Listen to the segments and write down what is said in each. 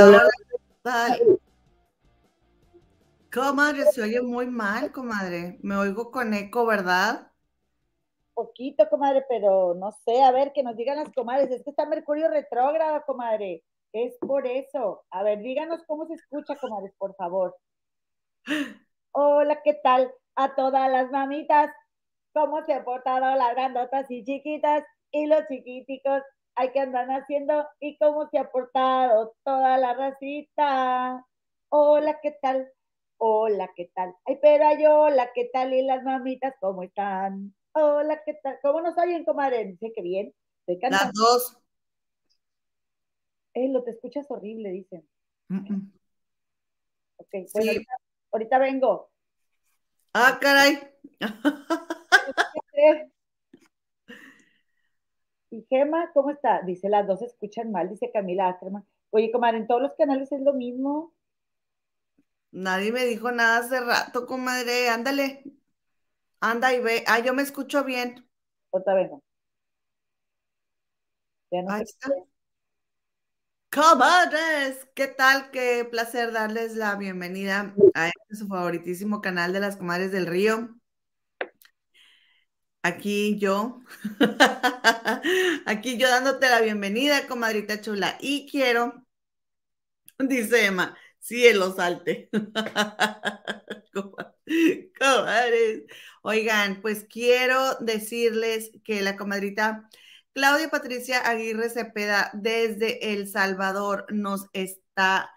Hola, hola. hola. Comadre, se oye muy mal, comadre. Me oigo con eco, ¿verdad? Poquito, comadre, pero no sé, a ver, que nos digan las comadres. Es que está Mercurio retrógrado, comadre. Es por eso. A ver, díganos cómo se escucha, comadres, por favor. Hola, ¿qué tal? A todas las mamitas, ¿cómo se han portado las grandotas y chiquitas y los chiquiticos? Hay que andar haciendo y cómo se ha portado toda la racita. Hola, ¿qué tal? Hola, ¿qué tal? Ay, pero ay, hola, ¿qué tal? Y las mamitas, ¿cómo están? Hola, ¿qué tal? ¿Cómo nos oyen, comadre? Dice que bien. Las dos. Eh, lo te escuchas horrible, dicen. Ok, bueno, ahorita, vengo. Ah, caray. Y Gema, ¿cómo está? Dice, las dos escuchan mal, dice Camila Ackerman. Oye, comadre, en todos los canales es lo mismo. Nadie me dijo nada hace rato, comadre. Ándale. Anda y ve. Ah, yo me escucho bien. Otra vez. Ahí está. Comadres, ¿qué tal? Qué placer darles la bienvenida a este su favoritísimo canal de las comadres del río. Aquí yo, aquí yo dándote la bienvenida, comadrita chula. Y quiero, dice Emma, cielo salte. Comadres. Oigan, pues quiero decirles que la comadrita Claudia Patricia Aguirre Cepeda desde El Salvador nos está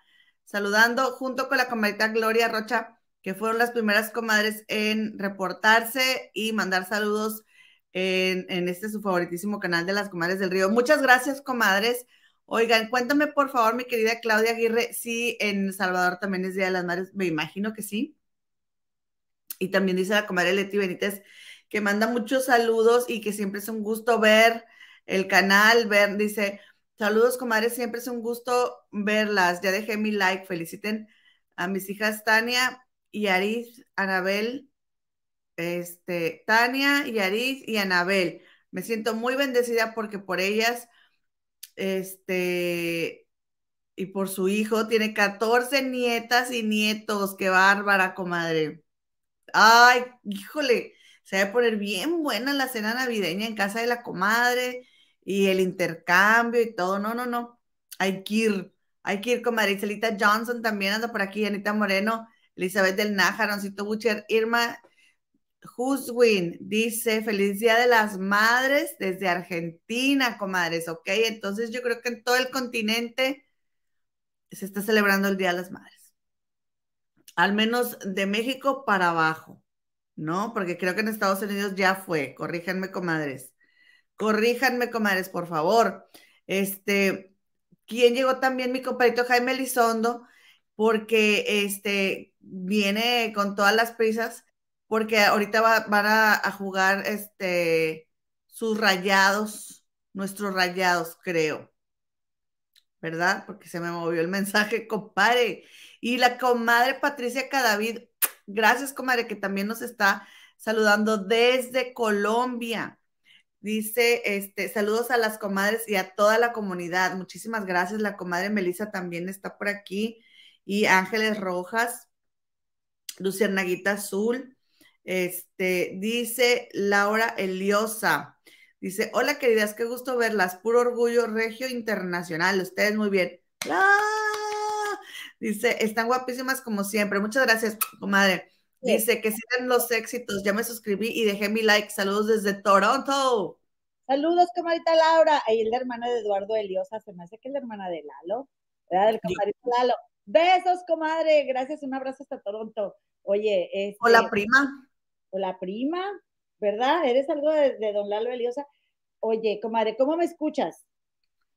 saludando junto con la comadrita Gloria Rocha, que fueron las primeras comadres en reportarse y mandar saludos en, este su favoritísimo canal de las comadres del río. Muchas gracias, comadres. Oigan, cuéntame por favor, mi querida Claudia Aguirre, si en Salvador también es Día de las Madres, me imagino que sí. Y también dice la comadre Leti Benítez que manda muchos saludos y que siempre es un gusto ver el canal, ver, dice, saludos comadres, siempre es un gusto verlas. Ya dejé mi like, feliciten a mis hijas Tania y Aris, Anabel, este, Tania y Aris y Anabel. Me siento muy bendecida porque por ellas este, y por su hijo, tiene 14 nietas y nietos, qué bárbara, comadre. Ay, híjole, se va a poner bien buena la cena navideña en casa de la comadre y el intercambio y todo. No, no, no. Hay que ir, hay que ir, comadre. Iselita Johnson también anda por aquí, Anita Moreno, Elizabeth del Nájar, Roncito Bucher, Irma Huswin dice, feliz día de las madres desde Argentina, comadres, ¿ok? Entonces yo creo que en todo el continente se está celebrando el Día de las Madres. Al menos de México para abajo, ¿no? Porque creo que en Estados Unidos ya fue. Corríjanme, comadres. Corríjanme, comadres, por favor. Este, ¿quién llegó también? Mi compañero Jaime Lizondo, porque este viene con todas las prisas porque ahorita van a, jugar este, sus rayados, nuestros rayados, creo. ¿Verdad? Porque se me movió el mensaje, compadre. Y la comadre Patricia Cadavid, gracias, comadre, que también nos está saludando desde Colombia. Dice, este, saludos a las comadres y a toda la comunidad. Muchísimas gracias. La comadre Melissa también está por aquí. Y Ángeles Rojas, Lucianaguita Azul, este, dice Laura Eliosa. Dice, hola queridas, qué gusto verlas. Puro orgullo regio internacional. Ustedes muy bien. ¡Ah! Dice, están guapísimas como siempre. Muchas gracias, comadre. Dice que sigan los éxitos. Ya me suscribí y dejé mi like. Saludos desde Toronto. Saludos, comadita Laura. Ahí es la hermana de Eduardo Eliosa. Se me hace que es la hermana de Lalo. ¿Verdad? Del comadrito Lalo. Besos, comadre. Gracias. Un abrazo hasta Toronto. Oye, este, Hola, prima o la prima, ¿verdad? Eres algo de, don Lalo Eliosa. Oye, comadre, ¿cómo me escuchas?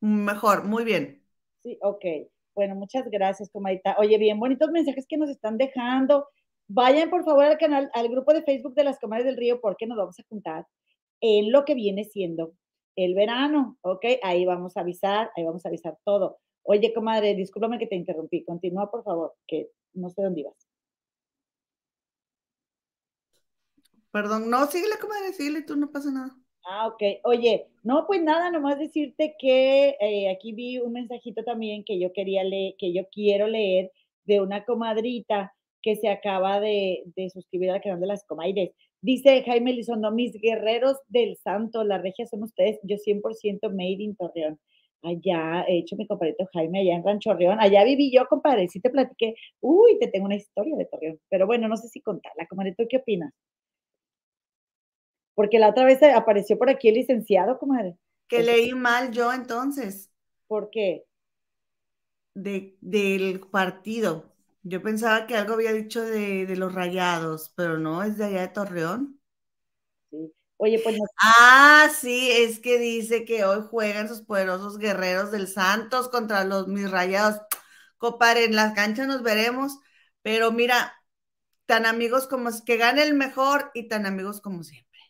Mejor, muy bien. Sí, ok. Bueno, muchas gracias, comadita. Oye, bien bonitos mensajes que nos están dejando. Vayan por favor al canal, al grupo de Facebook de las Comadres del Río, porque nos vamos a juntar en lo que viene siendo el verano, ¿ok? Ahí vamos a avisar, ahí vamos a avisar todo. Oye, comadre, discúlpame que te interrumpí. Continúa, por favor, que no sé dónde ibas. Perdón, no, síguele, comadre, síguele, tú no pasa nada. Ah, ok. Oye, no, pues nada, nomás decirte que eh, aquí vi un mensajito también que yo quería leer, que yo quiero leer de una comadrita que se acaba de, suscribir al canal de las comadres. Dice Jaime Lizondo, mis guerreros del santo, la regia son ustedes, yo 100% made in Torreón. Allá he hecho mi compadrito Jaime, allá en Rancho Torreón. Allá viví yo, compadre, sí te platiqué. Uy, te tengo una historia de Torreón. Pero bueno, no sé si contarla, comadre, ¿tú qué opinas? Porque la otra vez apareció por aquí el licenciado, comadre. Que leí mal yo entonces. ¿Por qué? De, del partido. Yo pensaba que algo había dicho de, los rayados, pero no, es de allá de Torreón. Oye, pues Ah, sí, es que dice que hoy juegan sus poderosos guerreros del Santos contra los mis rayados. Compadre, en las canchas nos veremos, pero mira, tan amigos como que gane el mejor y tan amigos como siempre.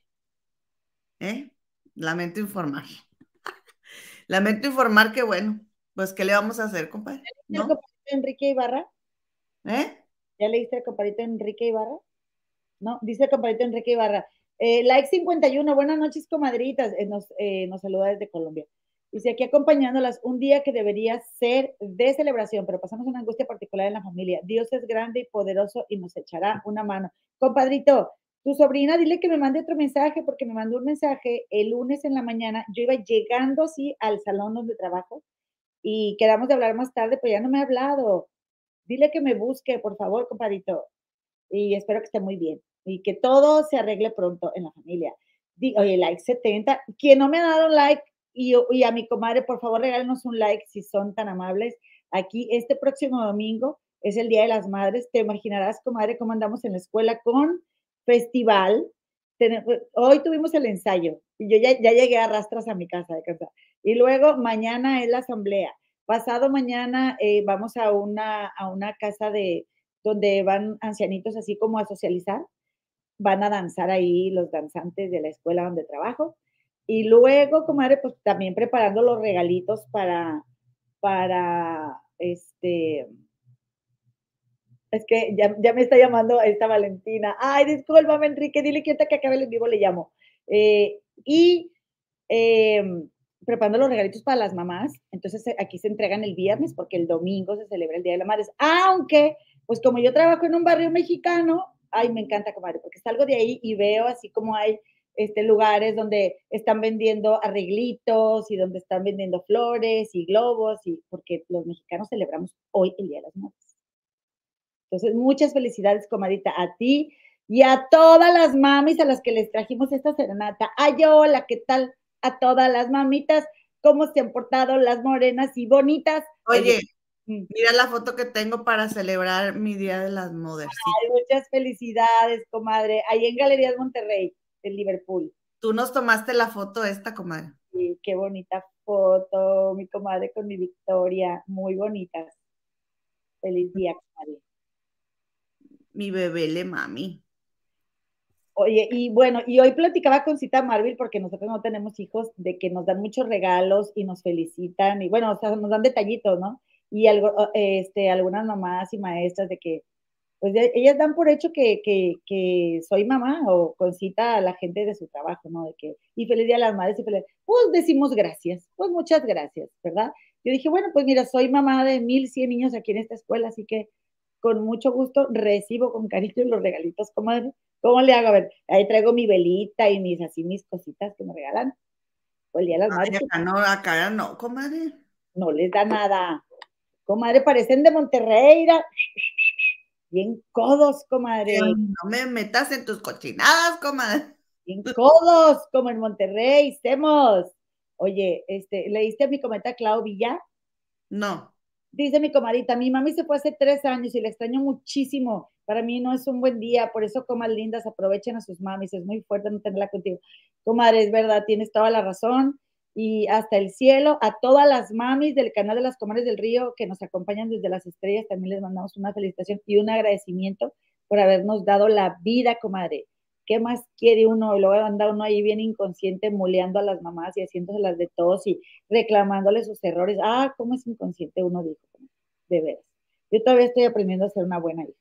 ¿Eh? Lamento informar. Lamento informar que bueno, pues ¿qué le vamos a hacer, compadre? ¿Ya leíste el Enrique Ibarra? ¿Eh? ¿Ya leíste el compadrito Enrique Ibarra? No, dice el compadrito Enrique Ibarra. Eh, like 51, buenas noches, comadritas. Eh, nos, eh, nos saluda desde Colombia. Dice aquí acompañándolas un día que debería ser de celebración, pero pasamos una angustia particular en la familia. Dios es grande y poderoso y nos echará una mano. Compadrito, tu sobrina, dile que me mande otro mensaje, porque me mandó un mensaje el lunes en la mañana. Yo iba llegando así al salón donde trabajo y quedamos hablar más tarde, pero ya no me ha hablado. Dile que me busque, por favor, compadito. Y espero que esté muy bien y que todo se arregle pronto en la familia. Oye, like 70. Quien no me ha dado like y, y a mi comadre, por favor, regálenos un like si son tan amables. Aquí, este próximo domingo es el Día de las Madres. Te imaginarás, comadre, cómo andamos en la escuela con festival. Hoy tuvimos el ensayo y yo ya, llegué a rastras a mi casa de casa. Y luego mañana es la asamblea. Pasado mañana eh, vamos a una, a una casa de donde van ancianitos así como a socializar. Van a danzar ahí los danzantes de la escuela donde trabajo. Y luego, comadre, pues también preparando los regalitos para, para este, es que ya, me está llamando esta Valentina. Ay, discúlpame, Enrique, dile que que acabe el vivo le llamo. Eh, y em, preparando los regalitos para las mamás. Entonces eh, aquí se entregan el viernes porque el domingo se celebra el Día de las Madres. Aunque, pues como yo trabajo en un barrio mexicano, ay, me encanta, comadre, porque salgo de ahí y veo así como hay este, lugares donde están vendiendo arreglitos y donde están vendiendo flores y globos, y porque los mexicanos celebramos hoy el Día de las Madres. Entonces, muchas felicidades, comadita, a ti y a todas las mamis a las que les trajimos esta serenata. Ay, hola, ¿qué tal? A todas las mamitas, ¿cómo se han portado las morenas y bonitas? Oye. Mira la foto que tengo para celebrar mi Día de las Mothers. Ay, muchas felicidades, comadre. Ahí en Galerías Monterrey, en Liverpool. Tú nos tomaste la foto esta, comadre. Sí, qué bonita foto, mi comadre con mi Victoria, muy bonitas. Feliz día, comadre mi bebé le mami. Oye, y bueno, y hoy platicaba con Cita Marvel porque nosotros no tenemos hijos, de que nos dan muchos regalos y nos felicitan, y bueno, o sea, nos dan detallitos, ¿no? Y algo, este, algunas mamás y maestras de que, pues ellas dan por hecho que, que, que, soy mamá o con cita a la gente de su trabajo, ¿no? De que, y feliz día a las madres y feliz, pues decimos gracias, pues muchas gracias, ¿verdad? Yo dije, bueno, pues mira, soy mamá de mil cien niños aquí en esta escuela, así que con mucho gusto recibo con cariño los regalitos, comadre. ¿Cómo le hago? A ver, ahí traigo mi velita y mis así mis cositas que me regalan. el día de las madres. Acá no, acá no, comadre. No les da nada. Comadre, parecen de Monterrey. Bien codos, comadre. no me metas en tus cochinadas, comadre. Bien codos, como en Monterrey, estemos. Oye, este, ¿leíste a mi cometa Clau Villa? No. Dice mi comadita, mi mami se fue hace tres años y la extraño muchísimo. Para mí no es un buen día, por eso comas lindas, aprovechen a sus mamis, es muy fuerte no tenerla contigo. Comadre, es verdad, tienes toda la razón. Y hasta el cielo. A todas las mamis del canal de las Comadres del Río que nos acompañan desde las estrellas, también les mandamos una felicitación y un agradecimiento por habernos dado la vida, comadre. ¿Qué más quiere uno? Y luego anda uno ahí bien inconsciente, moleando a las mamás y haciéndoselas de todos y reclamándoles sus errores. Ah, ¿cómo es inconsciente uno? Dijo, de veras. Yo todavía estoy aprendiendo a ser una buena hija.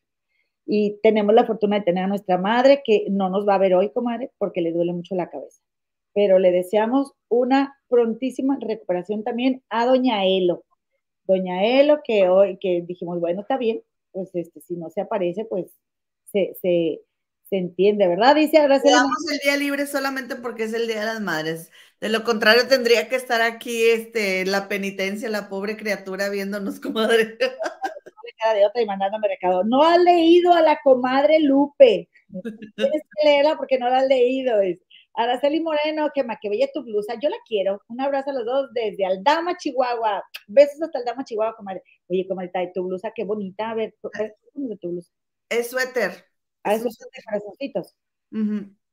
Y tenemos la fortuna de tener a nuestra madre que no nos va a ver hoy, comadre, porque le duele mucho la cabeza pero le deseamos una prontísima recuperación también a doña Elo. Doña Elo, que hoy, que dijimos, bueno, está bien, pues este, si no se aparece, pues se, se, se entiende, ¿verdad? Dice, gracias. Damos el día libre solamente porque es el Día de las Madres. De lo contrario, tendría que estar aquí este, la penitencia, la pobre criatura viéndonos, comadre. de otra y mandándome recado. No has leído a la comadre Lupe. Tienes que leerla porque no la has leído. Es. Araceli Moreno, que bella tu blusa, yo la quiero. Un abrazo a los dos desde Aldama, Chihuahua. Besos hasta Aldama, Chihuahua, comadre. Oye, comadre, tu blusa, qué bonita. A ver, ¿cómo es tu blusa? Es suéter. Ah, es de corazoncitos.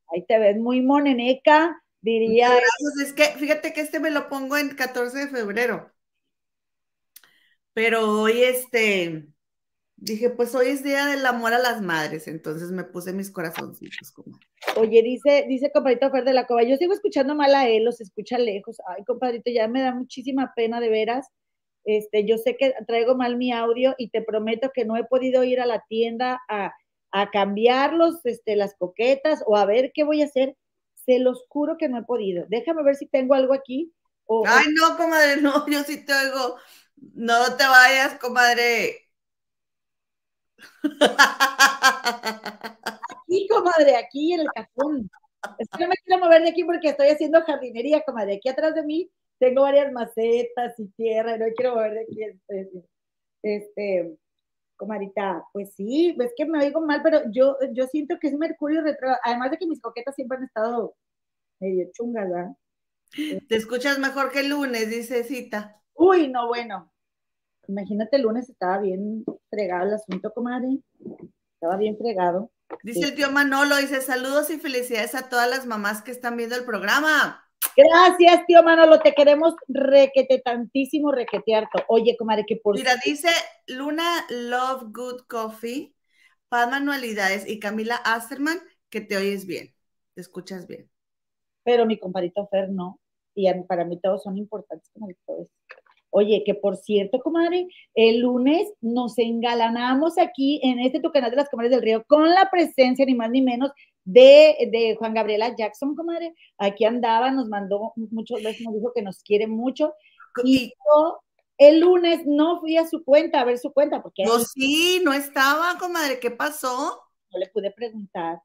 Ahí te ves muy moneneca, diría. Es que, fíjate que este me lo pongo en 14 de febrero. Pero hoy, este, Dije, pues hoy es día del amor a las madres, entonces me puse mis corazoncitos. Como... Oye, dice, dice compadrito Fer de la Cova, yo sigo escuchando mal a él, los escucha lejos. Ay, compadrito, ya me da muchísima pena de veras. Este, yo sé que traigo mal mi audio y te prometo que no he podido ir a la tienda a, a cambiar este, las coquetas o a ver qué voy a hacer. Se los juro que no he podido. Déjame ver si tengo algo aquí. Ay, no, comadre, no, yo sí te oigo. No te vayas, comadre Aquí, comadre, aquí en el cajón. Es que no me quiero mover de aquí porque estoy haciendo jardinería, comadre. Aquí atrás de mí tengo varias macetas y tierra y no quiero mover de aquí. Este, este comadita, pues sí, es que me oigo mal, pero yo, yo siento que es Mercurio retro. Además de que mis coquetas siempre han estado medio chungas, ¿verdad? Te escuchas mejor que el lunes, dice Cita. Uy, no, bueno, Imagínate, el lunes estaba bien fregado el asunto, comadre. Estaba bien fregado. Dice el tío Manolo, dice saludos y felicidades a todas las mamás que están viendo el programa. Gracias, tío Manolo, te queremos requete tantísimo, requetearto. Oye, comadre, que por... Mira, dice Luna Love Good Coffee, Paz Manualidades y Camila Asterman, que te oyes bien, te escuchas bien. Pero mi compadrito Fer no, y para mí todos son importantes, como todos. Oye, que por cierto, comadre, el lunes nos engalanamos aquí en este tu canal de las Comadres del Río con la presencia ni más ni menos de, Juan Gabriela Jackson, comadre. Aquí andaba, nos mandó muchos veces, nos dijo que nos quiere mucho. Y yo el lunes no fui a su cuenta, a ver su cuenta, porque... No, sí, no estaba, comadre, ¿qué pasó? No le pude preguntar.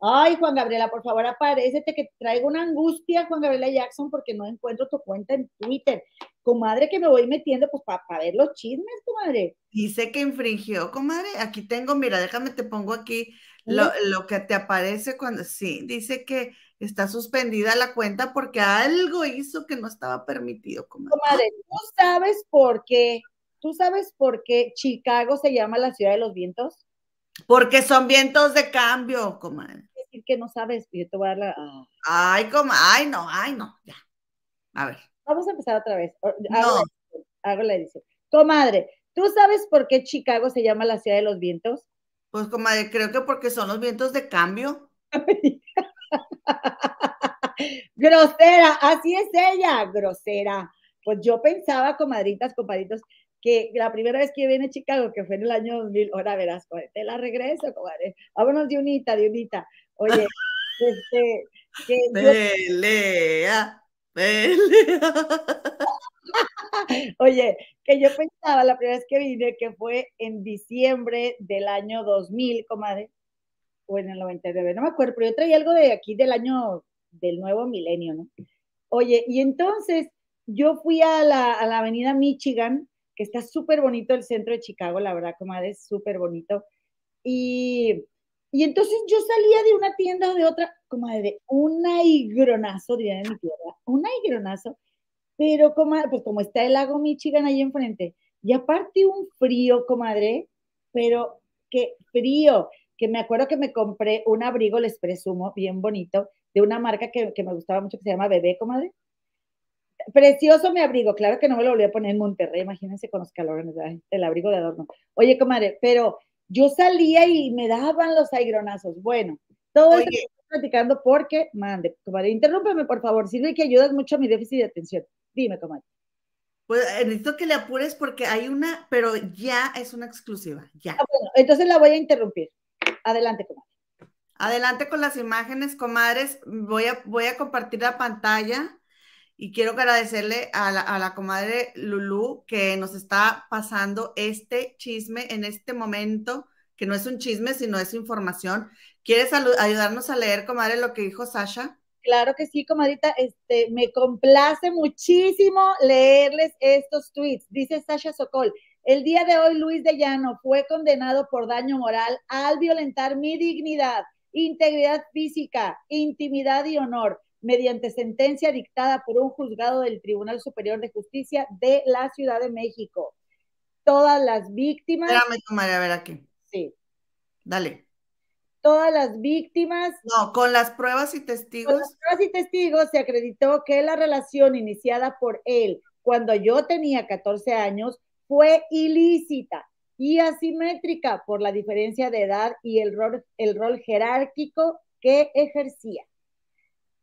Ay, Juan Gabriela, por favor, aparécete que traigo una angustia, Juan Gabriela Jackson, porque no encuentro tu cuenta en Twitter. Comadre, que me voy metiendo, pues, para ver los chismes, comadre. Dice que infringió, comadre. Aquí tengo, mira, déjame, te pongo aquí lo, que te aparece cuando, sí, dice que está suspendida la cuenta porque algo hizo que no estaba permitido, comadre. Comadre, ¿tú sabes por qué? ¿Tú sabes por qué Chicago se llama la ciudad de los vientos? Porque son vientos de cambio, comadre que no sabes, yo te voy a dar la. Ay, como, ay, no, ay, no, ya. A ver. Vamos a empezar otra vez. Hago, hago la edición. Comadre, ¿tú sabes por qué Chicago se llama la ciudad de los vientos? Pues, comadre, creo que porque son los vientos de cambio. grosera, así es ella, grosera. Pues yo pensaba, comadritas, compadritos, que la primera vez que viene a Chicago, que fue en el año 2000, ahora verás, te la regreso, comadre. Vámonos de unita, de unita. Oye, este, que pelea, pelea. Oye, que yo pensaba la primera vez que vine que fue en diciembre del año 2000, comadre, o en el 99, no me acuerdo, pero yo traía algo de aquí del año del nuevo milenio, ¿no? Oye, y entonces yo fui a la, a la avenida Michigan, que está súper bonito el centro de Chicago, la verdad, comadre, es súper bonito. Y y entonces yo salía de una tienda o de otra, como de un aigronazo, diría en mi tierra, un aigronazo, pero como, pues como está el lago Michigan ahí enfrente, y aparte un frío, comadre, pero qué frío, que me acuerdo que me compré un abrigo, les presumo, bien bonito, de una marca que, que me gustaba mucho, que se llama Bebé, comadre. Precioso mi abrigo, claro que no me lo volví a poner en Monterrey, imagínense con los calores, el abrigo de adorno. Oye, comadre, pero yo salía y me daban los aigronazos. Bueno, todo esto estoy platicando porque, mande, comadre, interrúmpeme por favor, sirve que ayudas mucho a mi déficit de atención. Dime, comadre. Pues eh, necesito que le apures porque hay una, pero ya es una exclusiva, ya. Ah, bueno, entonces la voy a interrumpir. Adelante, comadre. Adelante con las imágenes, comadres. Voy a, voy a compartir la pantalla y quiero agradecerle a la, comadre Lulu que nos está pasando este chisme en este momento, que no es un chisme, sino es información. ¿Quieres ayudarnos a leer, comadre, lo que dijo Sasha? Claro que sí, comadita. Este, me complace muchísimo leerles estos tweets. Dice Sasha Sokol, el día de hoy Luis de Llano fue condenado por daño moral al violentar mi dignidad integridad física, intimidad y honor, mediante sentencia dictada por un juzgado del Tribunal Superior de Justicia de la Ciudad de México. Todas las víctimas. Espérame, comadre, a ver aquí. Sí. Dale. Todas las víctimas. No, con las pruebas y testigos. Con las pruebas y testigos se acreditó que la relación iniciada por él cuando yo tenía 14 años fue ilícita y asimétrica por la diferencia de edad y el rol, el rol jerárquico que ejercía.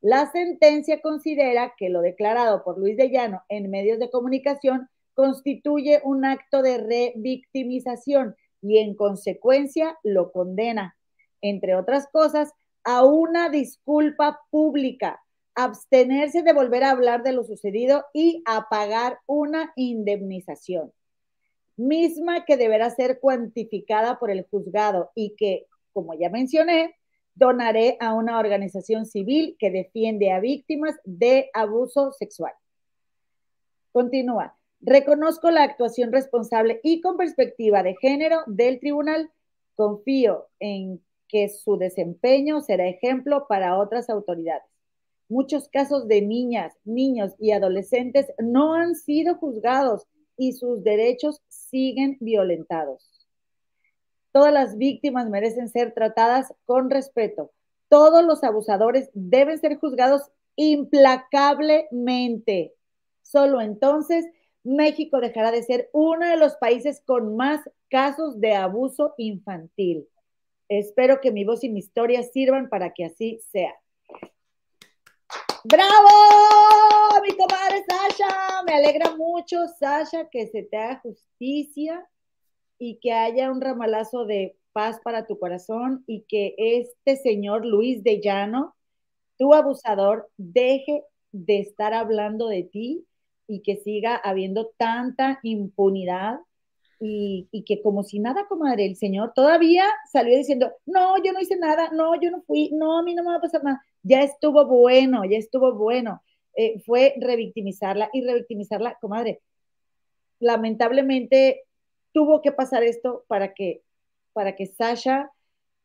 La sentencia considera que lo declarado por Luis de Llano en medios de comunicación constituye un acto de revictimización y en consecuencia lo condena, entre otras cosas, a una disculpa pública, abstenerse de volver a hablar de lo sucedido y a pagar una indemnización misma que deberá ser cuantificada por el juzgado y que, como ya mencioné, donaré a una organización civil que defiende a víctimas de abuso sexual. Continúa. Reconozco la actuación responsable y con perspectiva de género del tribunal. Confío en que su desempeño será ejemplo para otras autoridades. Muchos casos de niñas, niños y adolescentes no han sido juzgados y sus derechos siguen violentados. Todas las víctimas merecen ser tratadas con respeto. Todos los abusadores deben ser juzgados implacablemente. Solo entonces México dejará de ser uno de los países con más casos de abuso infantil. Espero que mi voz y mi historia sirvan para que así sea. ¡Bravo! Mi comadre Sasha, me alegra mucho, Sasha, que se te haga justicia y que haya un ramalazo de paz para tu corazón y que este señor Luis de Llano, tu abusador, deje de estar hablando de ti y que siga habiendo tanta impunidad y, y, que como si nada, comadre, el señor todavía salió diciendo, no, yo no hice nada, no, yo no fui, no, a mí no me va a pasar nada ya estuvo bueno, ya estuvo bueno. Eh, fue revictimizarla y revictimizarla, comadre. Lamentablemente tuvo que pasar esto para que, para que Sasha,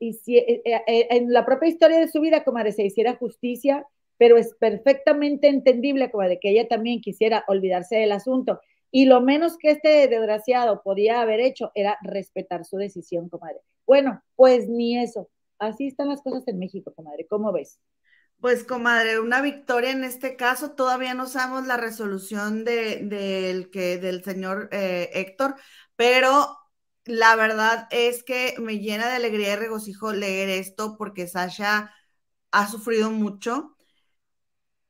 eh, eh, en la propia historia de su vida, comadre, se hiciera justicia, pero es perfectamente entendible, comadre, que ella también quisiera olvidarse del asunto. Y lo menos que este desgraciado podía haber hecho era respetar su decisión, comadre. Bueno, pues ni eso. Así están las cosas en México, comadre. ¿Cómo ves? Pues, comadre, una victoria en este caso. Todavía no sabemos la resolución de, que, del señor eh, Héctor, pero la verdad es que me llena de alegría y regocijo leer esto porque Sasha ha sufrido mucho.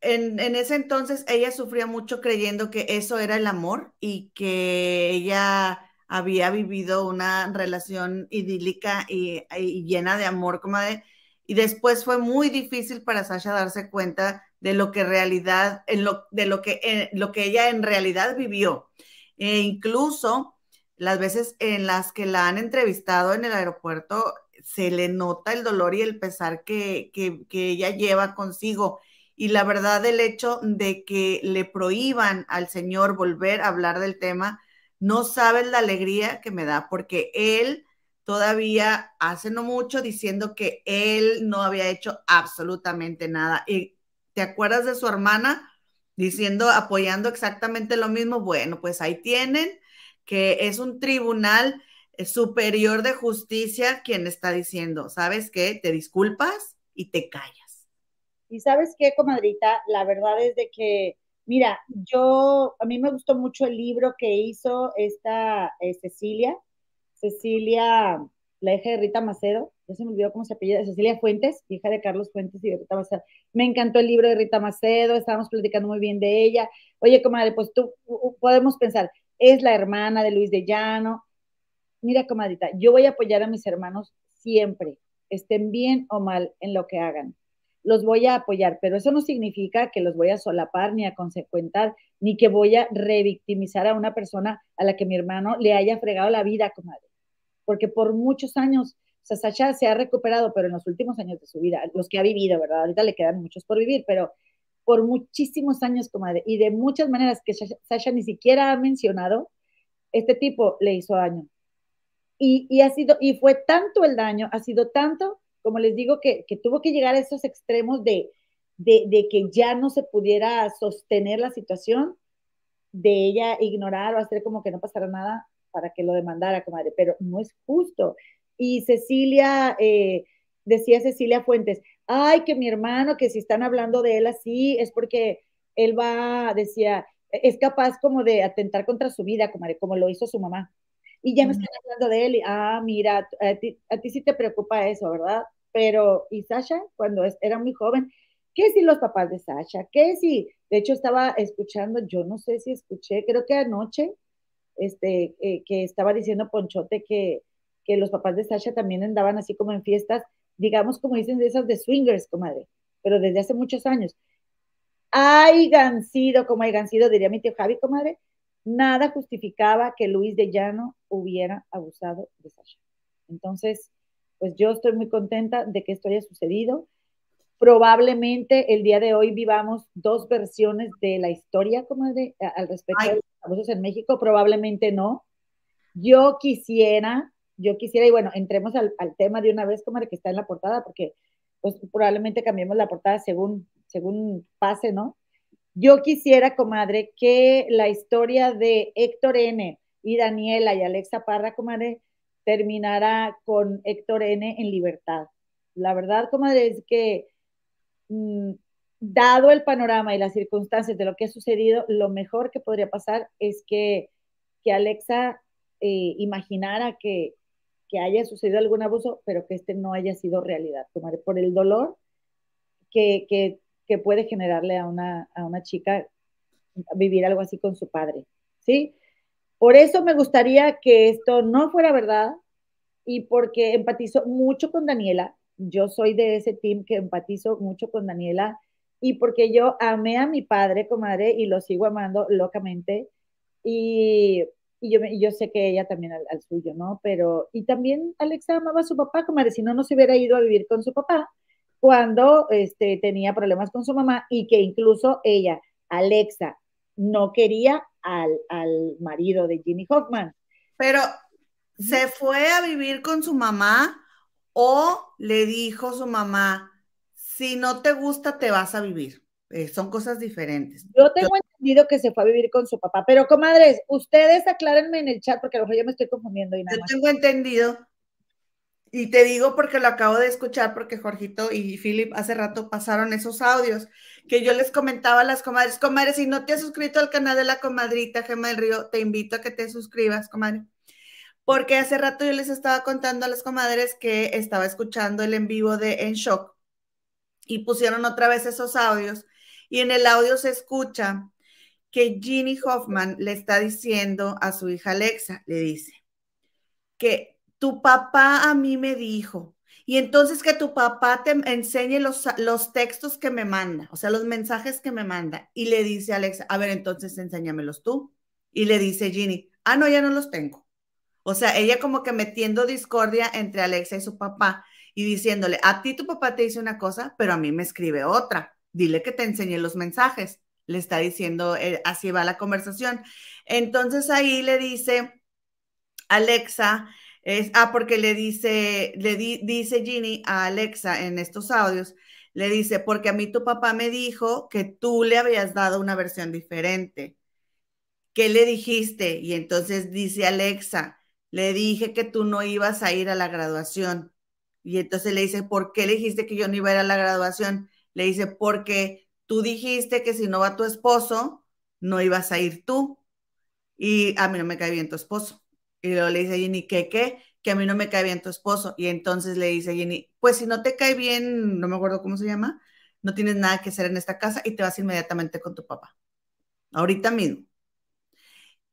En, en, ese entonces ella sufría mucho creyendo que eso era el amor y que ella había vivido una relación idílica y, y llena de amor, comadre y después fue muy difícil para Sasha darse cuenta de lo que realidad, en lo, de lo que, eh, lo que ella en realidad vivió. E incluso las veces en las que la han entrevistado en el aeropuerto, se le nota el dolor y el pesar que, que, ella lleva consigo. Y la verdad, el hecho de que le prohíban al señor volver a hablar del tema, no sabes la alegría que me da, porque él todavía hace no mucho diciendo que él no había hecho absolutamente nada. ¿Y te acuerdas de su hermana diciendo, apoyando exactamente lo mismo? Bueno, pues ahí tienen que es un tribunal eh, superior de justicia quien está diciendo, ¿sabes qué? Te disculpas y te callas. Y sabes qué, comadrita, la verdad es de que Mira, yo, a mí me gustó mucho el libro que hizo esta eh, Cecilia, Cecilia, la hija de Rita Macedo, ya se me olvidó cómo se apellida, Cecilia Fuentes, hija de Carlos Fuentes y de Rita Macedo. Me encantó el libro de Rita Macedo, estábamos platicando muy bien de ella. Oye, comadre, pues tú podemos pensar, es la hermana de Luis de Llano. Mira, comadita, yo voy a apoyar a mis hermanos siempre, estén bien o mal en lo que hagan. Los voy a apoyar, pero eso no significa que los voy a solapar ni a consecuentar, ni que voy a revictimizar a una persona a la que mi hermano le haya fregado la vida, comadre. Porque por muchos años, o sea, Sasha se ha recuperado, pero en los últimos años de su vida, los que ha vivido, ¿verdad? Ahorita le quedan muchos por vivir, pero por muchísimos años, comadre, y de muchas maneras que Sasha, ni siquiera ha mencionado, este tipo le hizo daño. Y, y, ha sido, y fue tanto el daño, ha sido tanto, como les digo, que, que tuvo que llegar a esos extremos de, de, que ya no se pudiera sostener la situación, de ella ignorar o hacer como que no pasara nada para que lo demandara, comadre, pero no es justo. Y Cecilia, eh, decía Cecilia Fuentes, ay, que mi hermano, que si están hablando de él así, es porque él va, decía, es capaz como de atentar contra su vida, como, como lo hizo su mamá. Y ya me están hablando de él, y, ah, mira, a ti, a ti sí te preocupa eso, ¿verdad? Pero, ¿y Sasha? Cuando era muy joven, ¿qué si los papás de Sasha? ¿Qué si? De hecho, estaba escuchando, yo no sé si escuché, creo que anoche, este, eh, que estaba diciendo Ponchote que, que los papás de Sasha también andaban así como en fiestas digamos, como dicen, de esas de swingers, comadre, pero desde hace muchos años. Hayan sido, como hayan sido, diría mi tío Javi, comadre, nada justificaba que Luis de Llano hubiera abusado de Sasha. Entonces, pues yo estoy muy contenta de que esto haya sucedido. Probablemente el día de hoy vivamos dos versiones de la historia, comadre, al respecto de abusos en México. Probablemente no. Yo quisiera yo quisiera, y bueno, entremos al, tema de una vez, como de que está en la portada, porque pues probablemente cambiemos la portada según, según pase, ¿no? Yo quisiera, comadre, que la historia de Héctor N. y Daniela y Alexa Parra, comadre, terminara con Héctor N. en libertad. La verdad, comadre, es que mm, dado el panorama y las circunstancias de lo que ha sucedido, lo mejor que podría pasar es que, que Alexa eh, imaginara que, que haya sucedido algún abuso, pero que este no haya sido realidad, por el dolor que, que, que puede generarle a una, a una chica vivir algo así con su padre, ¿sí? Por eso me gustaría que esto no fuera verdad y porque empatizo mucho con Daniela, yo soy de ese team que empatizo mucho con Daniela y porque yo amé a mi padre, comadre, y lo sigo amando locamente. Y y yo, yo sé que ella también al, suyo, ¿no? Pero, y también Alexa amaba a su papá, como si no, no se hubiera ido a vivir con su papá cuando este, tenía problemas con su mamá y que incluso ella, Alexa, no quería al, al marido de Jimmy Hoffman. Pero, ¿se fue a vivir con su mamá o le dijo su mamá, si no te gusta, te vas a vivir? Eh, son cosas diferentes. Yo tengo entendido que se fue a vivir con su papá, pero comadres, ustedes aclárenme en el chat porque a lo mejor yo me estoy confundiendo. Y yo tengo entendido, y te digo porque lo acabo de escuchar, porque Jorgito y Philip hace rato pasaron esos audios, que yo les comentaba a las comadres, comadres, si no te has suscrito al canal de la comadrita Gema del Río, te invito a que te suscribas, comadre. Porque hace rato yo les estaba contando a las comadres que estaba escuchando el en vivo de En Shock y pusieron otra vez esos audios y en el audio se escucha que Ginny Hoffman le está diciendo a su hija Alexa, le dice, que tu papá a mí me dijo, y entonces que tu papá te enseñe los, los textos que me manda, o sea, los mensajes que me manda. Y le dice a Alexa, a ver, entonces enséñamelos tú. Y le dice Ginny, ah, no, ya no los tengo. O sea, ella como que metiendo discordia entre Alexa y su papá y diciéndole, a ti tu papá te dice una cosa, pero a mí me escribe otra dile que te enseñe los mensajes. Le está diciendo, eh, así va la conversación. Entonces ahí le dice Alexa, es, ah, porque le dice, le dice Ginny a Alexa en estos audios, le dice, porque a mí tu papá me dijo que tú le habías dado una versión diferente. ¿Qué le dijiste? Y entonces dice Alexa, le dije que tú no ibas a ir a la graduación. Y entonces le dice, ¿por qué le dijiste que yo no iba a ir a la graduación? Le dice, porque tú dijiste que si no va tu esposo, no ibas a ir tú. Y a mí no me cae bien tu esposo. Y luego le dice Ginny, ¿qué, qué? Que a mí no me cae bien tu esposo. Y entonces le dice Ginny, pues si no te cae bien, no me acuerdo cómo se llama, no tienes nada que hacer en esta casa y te vas inmediatamente con tu papá. Ahorita mismo.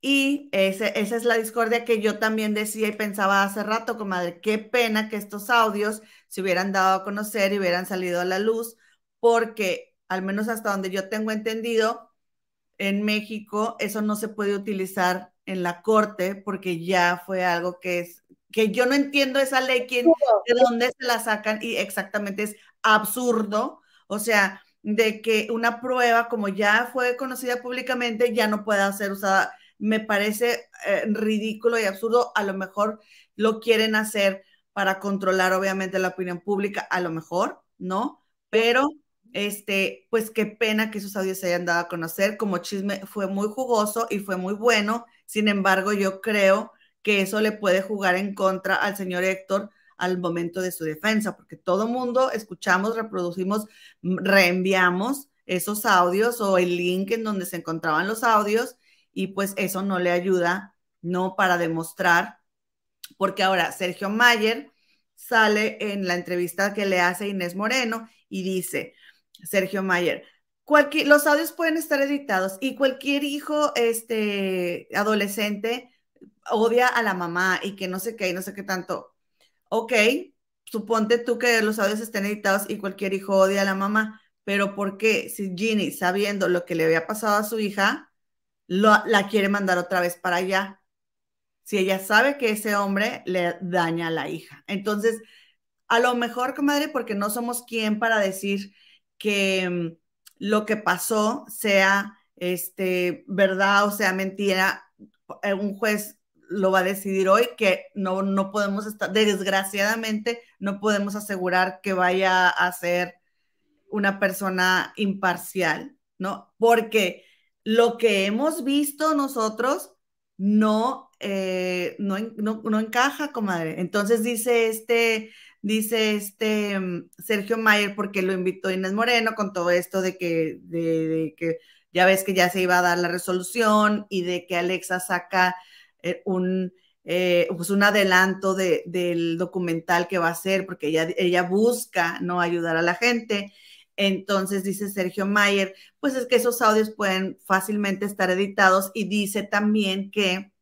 Y ese, esa es la discordia que yo también decía y pensaba hace rato, comadre, qué pena que estos audios se hubieran dado a conocer y hubieran salido a la luz, porque al menos hasta donde yo tengo entendido, en México eso no se puede utilizar en la corte porque ya fue algo que es, que yo no entiendo esa ley, quién, de dónde se la sacan y exactamente es absurdo, o sea, de que una prueba como ya fue conocida públicamente ya no pueda ser usada me parece eh, ridículo y absurdo. A lo mejor lo quieren hacer para controlar, obviamente, la opinión pública, a lo mejor, ¿no? Pero, este, pues qué pena que esos audios se hayan dado a conocer. Como chisme fue muy jugoso y fue muy bueno. Sin embargo, yo creo que eso le puede jugar en contra al señor Héctor al momento de su defensa, porque todo mundo escuchamos, reproducimos, reenviamos esos audios o el link en donde se encontraban los audios y pues eso no le ayuda, ¿no? Para demostrar, porque ahora Sergio Mayer sale en la entrevista que le hace Inés Moreno y dice, Sergio Mayer, cualquier, los audios pueden estar editados y cualquier hijo este, adolescente odia a la mamá y que no sé qué y no sé qué tanto. Ok, suponte tú que los audios estén editados y cualquier hijo odia a la mamá, pero ¿por qué si Ginny, sabiendo lo que le había pasado a su hija, la quiere mandar otra vez para allá. Si ella sabe que ese hombre le daña a la hija. Entonces, a lo mejor, comadre, porque no somos quien para decir que mm, lo que pasó sea este, verdad o sea mentira, un juez lo va a decidir hoy, que no, no podemos estar, desgraciadamente, no podemos asegurar que vaya a ser una persona imparcial, ¿no? Porque lo que hemos visto nosotros no, eh, no, no, encaja, comadre. Entonces dice este, dice este mm, Sergio Mayer, porque lo invitó Inés Moreno con todo esto de que, de, que ya ves que ya se iba a dar la resolución y de que Alexa saca eh, un, eh, pues un adelanto del documental que va a hacer, porque ella, ella busca no ayudar a la gente. Entonces dice Sergio Mayer, pues es que esos audios pueden fácilmente estar editados y dice también que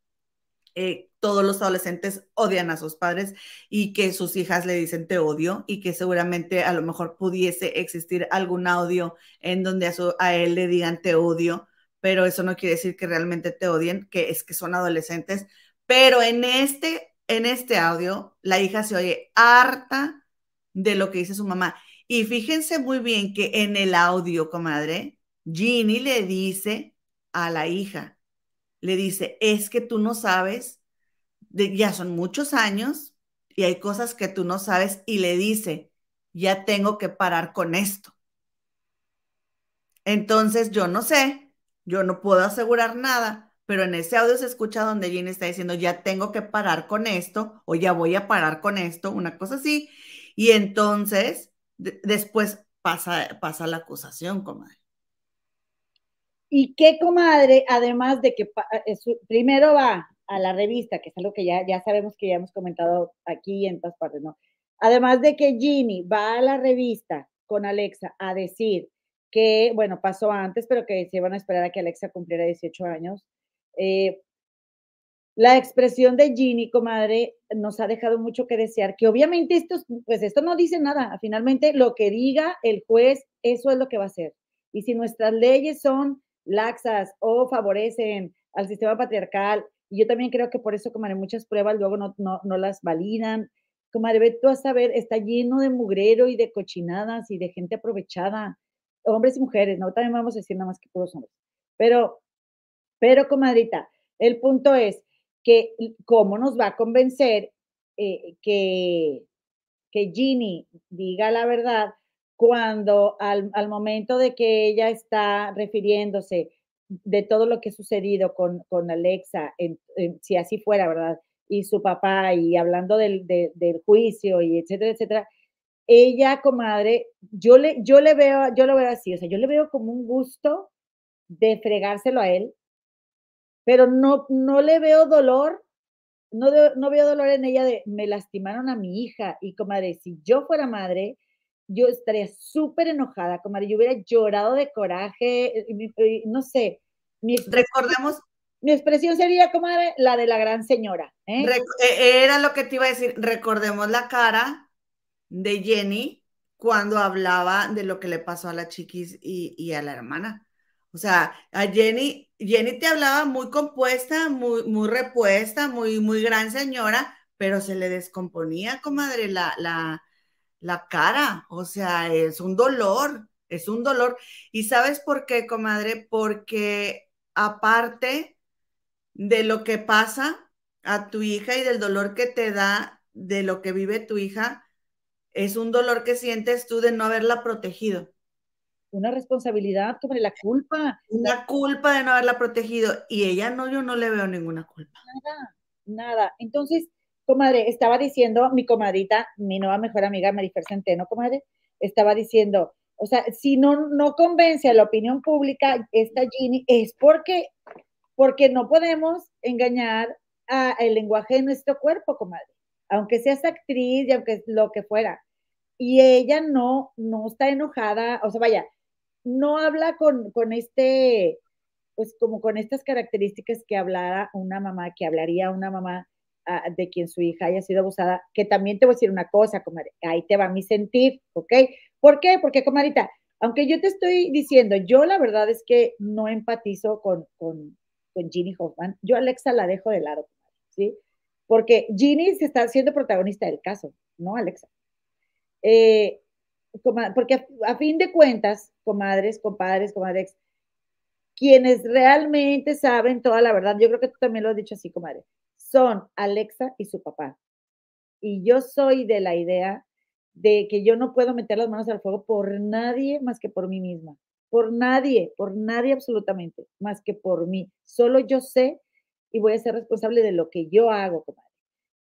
eh, todos los adolescentes odian a sus padres y que sus hijas le dicen te odio y que seguramente a lo mejor pudiese existir algún audio en donde a, a él le digan te odio, pero eso no quiere decir que realmente te odien, que es que son adolescentes. Pero en este, en este audio, la hija se oye harta de lo que dice su mamá y fíjense muy bien que en el audio, comadre, Ginny le dice a la hija, le dice, es que tú no sabes, ya son muchos años y hay cosas que tú no sabes y le dice, ya tengo que parar con esto. Entonces, yo no sé, yo no puedo asegurar nada, pero en ese audio se escucha donde Ginny está diciendo, ya tengo que parar con esto o ya voy a parar con esto, una cosa así. Y entonces después pasa, pasa la acusación, comadre. ¿Y qué, comadre? Además de que eh, primero va a la revista, que es algo que ya, ya sabemos que ya hemos comentado aquí en todas partes, ¿no? Además de que Ginny va a la revista con Alexa a decir que, bueno, pasó antes, pero que se iban a esperar a que Alexa cumpliera 18 años, eh, la expresión de Ginny, comadre, nos ha dejado mucho que desear, que obviamente esto, pues esto no dice nada, finalmente lo que diga el juez, eso es lo que va a hacer. Y si nuestras leyes son laxas o favorecen al sistema patriarcal, y yo también creo que por eso, comadre, muchas pruebas luego no, no, las validan, comadre, ve tú a saber, está lleno de mugrero y de cochinadas y de gente aprovechada, hombres y mujeres, no, también vamos a decir nada más que puros hombres, pero, pero, comadrita, el punto es, que cómo nos va a convencer eh, que, que Ginny diga la verdad cuando al, momento de que ella está refiriéndose de todo lo que ha sucedido con, con Alexa, si así fuera, ¿verdad? Y su papá, y hablando del, del, juicio, y etcétera, etcétera, ella, comadre, yo le, yo le veo, yo lo veo así, o sea, yo le veo como un gusto de fregárselo a él, pero no, no le veo dolor, no, no veo dolor en ella de me lastimaron a mi hija y comadre, si yo fuera madre, yo estaría súper enojada, comadre, yo hubiera llorado de coraje, no sé. Mi Recordemos. Mi expresión sería, comadre, la de la gran señora. ¿eh? E, era lo que te iba a decir, recordemos la cara de Jenny cuando hablaba de lo que le pasó a la chiquis y, y a la hermana. O sea, a Jenny, Jenny te hablaba muy compuesta, muy, muy repuesta, muy, muy gran señora, pero se le descomponía, comadre, la, la, la cara. O sea, es un dolor, es un dolor. ¿Y sabes por qué, comadre? Porque aparte de lo que pasa a tu hija y del dolor que te da de lo que vive tu hija, es un dolor que sientes tú de no haberla protegido. Una responsabilidad sobre la culpa. Una culpa de no haberla protegido. Y ella no, yo no le veo ninguna culpa. Nada, nada. Entonces, comadre, estaba diciendo mi comadrita, mi nueva mejor amiga Marifer Centeno, comadre, estaba diciendo, o sea, si no, no convence a la opinión pública esta Ginny, es porque, porque no podemos engañar a el lenguaje de nuestro cuerpo, comadre aunque seas actriz y aunque lo que fuera. Y ella no, no está enojada, o sea, vaya, no habla con, con este, pues como con estas características que hablara una mamá, que hablaría una mamá ah, de quien su hija haya sido abusada, que también te voy a decir una cosa, comadre, ahí te va mi sentir, ¿ok? ¿Por qué? Porque, comadita, aunque yo te estoy diciendo, yo la verdad es que no empatizo con, con, con Ginny Hoffman, yo Alexa la dejo de lado, ¿sí? porque Ginny se está siendo protagonista del caso, ¿no, Alexa? Eh, porque a, fin de cuentas, comadres, compadres, comadres, quienes realmente saben toda la verdad, yo creo que tú también lo has dicho así, comadre, son Alexa y su papá. Y yo soy de la idea de que yo no puedo meter las manos al fuego por nadie más que por mí misma. Por nadie, por nadie absolutamente, más que por mí. Solo yo sé y voy a ser responsable de lo que yo hago, comadre.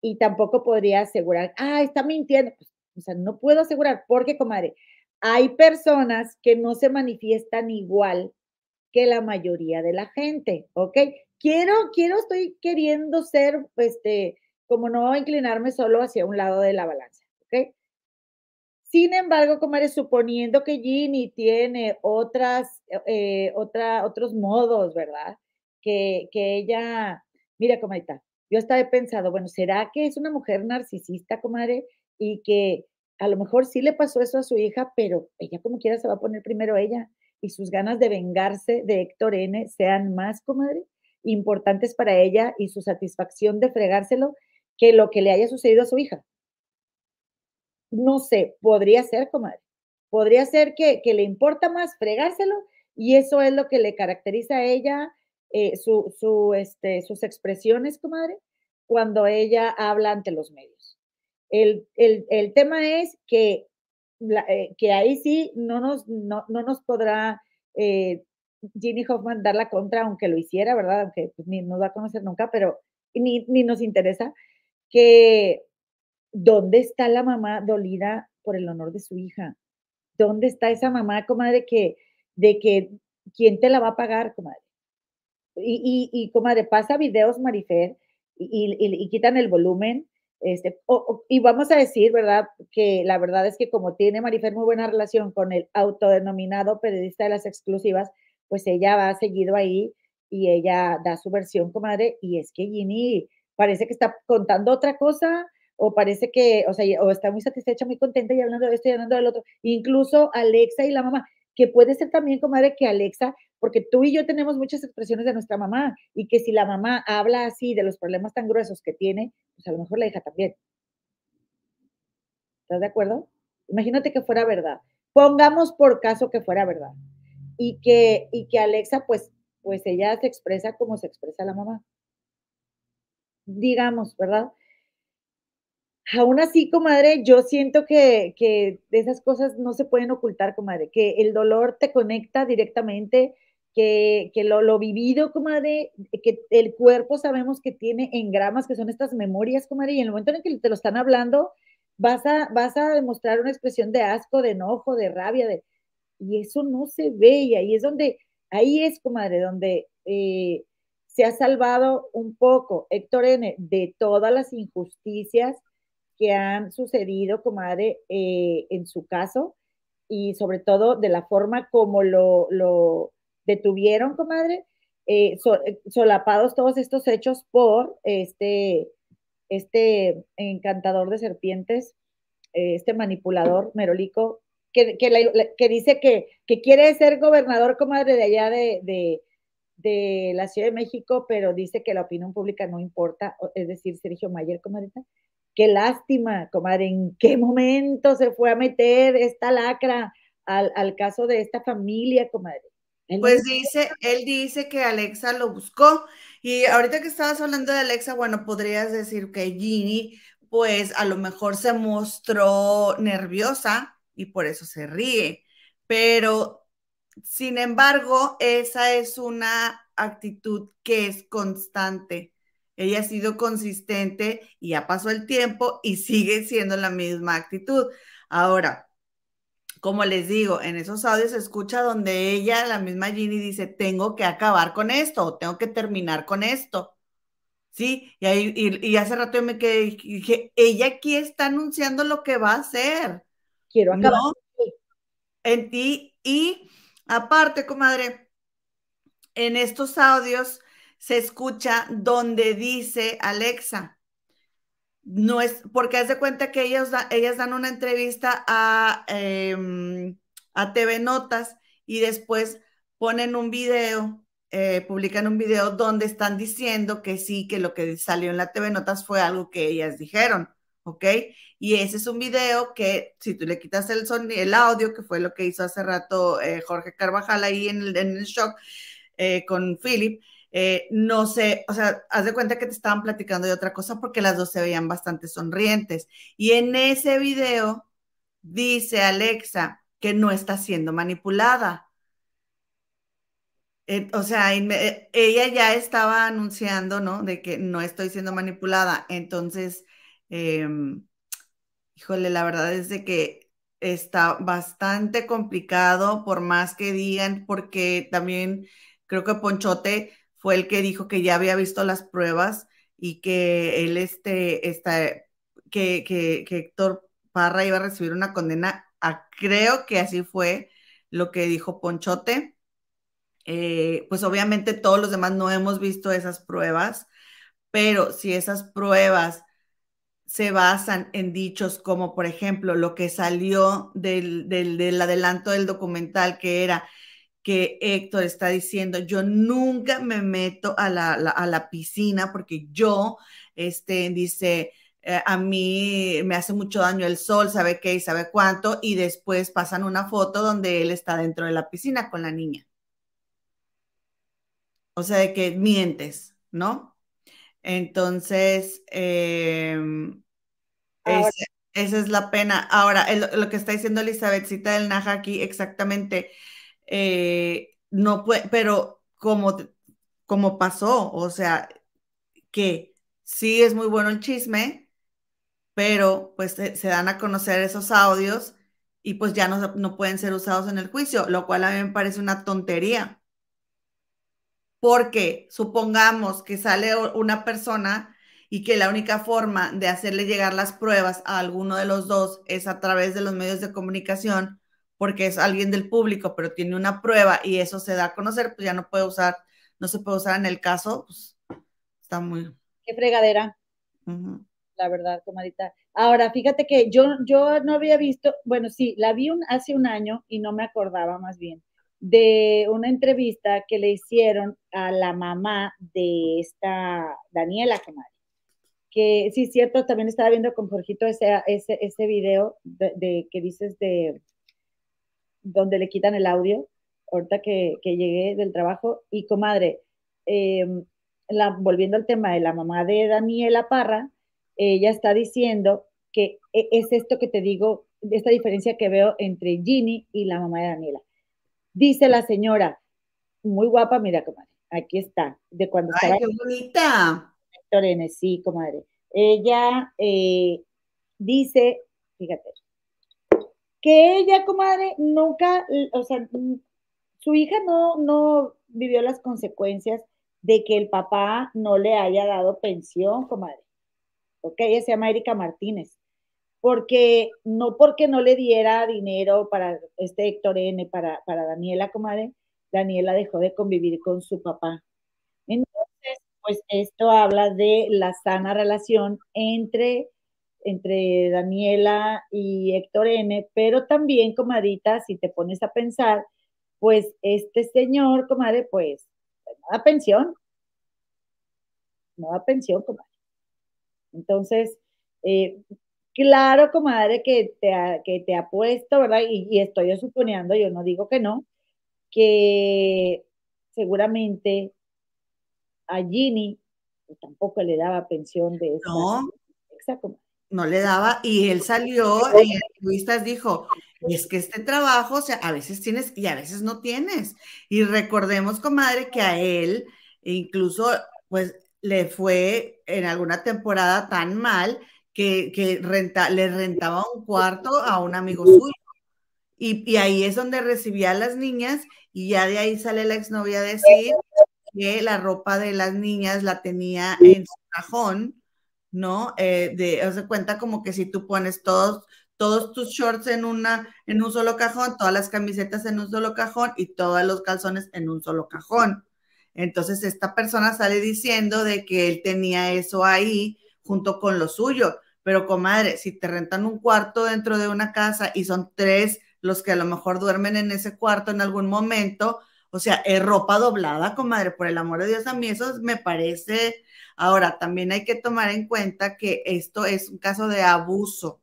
Y tampoco podría asegurar, ah, está mintiendo. Pues, o sea, no puedo asegurar, porque, comadre, hay personas que no se manifiestan igual que la mayoría de la gente, ¿ok? Quiero, quiero, estoy queriendo ser, este, como no inclinarme solo hacia un lado de la balanza, ¿ok? Sin embargo, comadre, suponiendo que Ginny tiene otras, eh, otra, otros modos, ¿verdad? que, ella, mira, comadita, yo estaba pensado, bueno, ¿será que es una mujer narcisista, comadre? Y que a lo mejor sí le pasó eso a su hija, pero ella como quiera se va a poner primero ella y sus ganas de vengarse de Héctor N sean más, comadre, importantes para ella y su satisfacción de fregárselo que lo que le haya sucedido a su hija. No sé, podría ser, comadre. Podría ser que, que le importa más fregárselo y eso es lo que le caracteriza a ella eh, su, este, sus expresiones, comadre, cuando ella habla ante los medios. El, tema es que, eh, que ahí sí no nos, no, nos podrá eh, Ginny Hoffman dar la contra, aunque lo hiciera, ¿verdad? Aunque pues, ni nos va a conocer nunca, pero ni, ni nos interesa, que ¿dónde está la mamá dolida por el honor de su hija? ¿Dónde está esa mamá, comadre, que, de que, ¿quién te la va a pagar, comadre? y, y, y comadre, pasa videos, Marifer, y, y, quitan el volumen. Este, y vamos a decir, ¿verdad? Que la verdad es que como tiene Marifer muy buena relación con el autodenominado periodista de las exclusivas, pues ella va seguido ahí y ella da su versión, comadre, y es que Ginny parece que está contando otra cosa, o parece que, o sea, o está muy satisfecha, muy contenta y hablando de esto y hablando del otro. Incluso Alexa y la mamá, que puede ser también, comadre, que Alexa porque tú y yo tenemos muchas expresiones de nuestra mamá y que si la mamá habla así de los problemas tan gruesos que tiene, pues a lo mejor la hija también. ¿Estás de acuerdo? Imagínate que fuera verdad. Pongamos por caso que fuera verdad. Y que, y que Alexa, pues, pues ella se expresa como se expresa la mamá. Digamos, ¿verdad? Aún así, comadre, yo siento que, que esas cosas no se pueden ocultar, comadre, que el dolor te conecta directamente, que, lo, lo, vivido, comadre, que el cuerpo sabemos que tiene engramas, que son estas memorias, comadre, y en el momento en que te lo están hablando, vas a, vas a demostrar una expresión de asco, de enojo, de rabia, de, y eso no se ve, y ahí es donde, ahí es, comadre, donde eh, se ha salvado un poco Héctor N de todas las injusticias que han sucedido, comadre, eh, en su caso, y sobre todo de la forma como lo, lo detuvieron, comadre, eh, solapados todos estos hechos por este, este encantador de serpientes, este manipulador merolico, que, que, dice que, que, quiere ser gobernador, comadre, de allá de, de, de, la Ciudad de México, pero dice que la opinión pública no importa, es decir, Sergio Mayer, comadre. Qué lástima, comadre, en qué momento se fue a meter esta lacra al, al caso de esta familia, comadre. pues dice, él dice que Alexa lo buscó. Y ahorita que estabas hablando de Alexa, bueno, podrías decir que Ginny, pues a lo mejor se mostró nerviosa y por eso se ríe. Pero, sin embargo, esa es una actitud que es constante. Ella ha sido consistente y ya pasó el tiempo y sigue siendo la misma actitud. Ahora, como les digo, en esos audios se escucha donde ella, la misma Ginny, dice, tengo que acabar con esto, o tengo que terminar con esto. ¿Sí? Y, ahí, y, hace rato me quedé, dije, ella aquí está anunciando lo que va a hacer quiero acabar. en ti. Y aparte, comadre, en estos audios se escucha donde dice Alexa. No es, porque haz de cuenta que ellas, ellas dan una entrevista a, em, a TV Notas y después ponen un video, eh, publican un video donde están diciendo que sí, que lo que salió en la TV Notas fue algo que ellas dijeron. ¿ok? Y ese es un video que si tú le quitas el sonido, el audio, que fue lo que hizo hace rato eh, Jorge Carvajal ahí en el, en el shock eh, con Philip, eh, no sé, o sea, haz de cuenta que te estaban platicando de otra cosa porque las dos se veían bastante sonrientes. Y en ese video dice Alexa que no está siendo manipulada. o sea, ella ya estaba anunciando, ¿no? De que no estoy siendo manipulada. Entonces, Em, híjole, la verdad es de que está bastante complicado, por más que digan, porque también creo que Ponchote fue el que dijo que ya había visto las pruebas y que él, este, está, que, que, Héctor Parra iba a recibir una condena. creo que así fue lo que dijo Ponchote. Eh, pues obviamente todos los demás no hemos visto esas pruebas, pero si esas pruebas se basan en dichos como, por ejemplo, lo que salió del, del, adelanto del documental, que era que Héctor está diciendo, yo nunca me meto a la, a la piscina porque yo, este, dice, eh, a mí me hace mucho daño el sol, sabe qué y sabe cuánto, y después pasan una foto donde él está dentro de la piscina con la niña. O sea, de que mientes, ¿no? Entonces, em, esa es la pena. Ahora, lo que está diciendo Elizabethcita del Naja aquí, exactamente, eh, no puede, pero como, como pasó, o sea, que sí es muy bueno el chisme, pero pues se, dan a conocer esos audios y pues ya no, no pueden ser usados en el juicio, lo cual a mí me parece una tontería. Porque supongamos que sale una persona y que la única forma de hacerle llegar las pruebas a alguno de los dos es a través de los medios de comunicación, porque es alguien del público, pero tiene una prueba y eso se da a conocer, pues ya no puede usar, no se puede usar en el caso, pues está muy... Qué fregadera. La verdad, comadita. Ahora, fíjate que yo, yo no había visto, bueno, sí, la vi un, hace un año y no me acordaba más bien de una entrevista que le hicieron a la mamá de esta Daniela, comadre que sí, cierto, también estaba viendo con Jorgito ese, ese, ese video de, que dices de donde le quitan el audio, ahorita que, que llegué del trabajo, y comadre, em, la, volviendo al tema de la mamá de Daniela Parra, ella está diciendo que e, es esto que te digo, esta diferencia que veo entre Ginny y la mamá de Daniela. Dice la señora, muy guapa, mira, comadre, aquí está, de cuando Ay, qué bonita sí, comadre. Ella eh, dice, fíjate, que ella, comadre, nunca, o sea, su hija no, no vivió las consecuencias de que el papá no le haya dado pensión, comadre. Ok, ella se llama Erika Martínez. Porque, no porque no le diera dinero para este Héctor N, para, para Daniela, comadre, Daniela dejó de convivir con su papá. Entonces, pues esto habla de la sana relación entre entre Daniela y Héctor N, pero también, comadita, si te pones a pensar, pues este señor, comadre, pues no da pensión, no da pensión, comadre. Entonces, eh, claro, comadre, que te, ha, que te ha puesto, ¿verdad? Y, estoy suponiendo, yo no digo que no, que seguramente a Ginny tampoco le daba pensión de esa. No. Exacto no le daba y él salió y en entrevistas dijo, y es que este trabajo, o sea, a veces tienes y a veces no tienes. Y recordemos, comadre, que a él incluso, pues, le fue en alguna temporada tan mal que, que renta, le rentaba un cuarto a un amigo suyo. Y, y, ahí es donde recibía a las niñas y ya de ahí sale la exnovia a decir que la ropa de las niñas la tenía en su cajón ¿no? Eh, de, os cuenta como que si tú pones todos, todos tus shorts en, una, en un solo cajón, todas las camisetas en un solo cajón y todos los calzones en un solo cajón. Entonces esta persona sale diciendo de que él tenía eso ahí junto con lo suyo. Pero comadre, si te rentan un cuarto dentro de una casa y son tres los que a lo mejor duermen en ese cuarto en algún momento, o sea, es ropa doblada, comadre, por el amor de Dios, a mí eso me parece Ahora, también hay que tomar en cuenta que esto es un caso de abuso,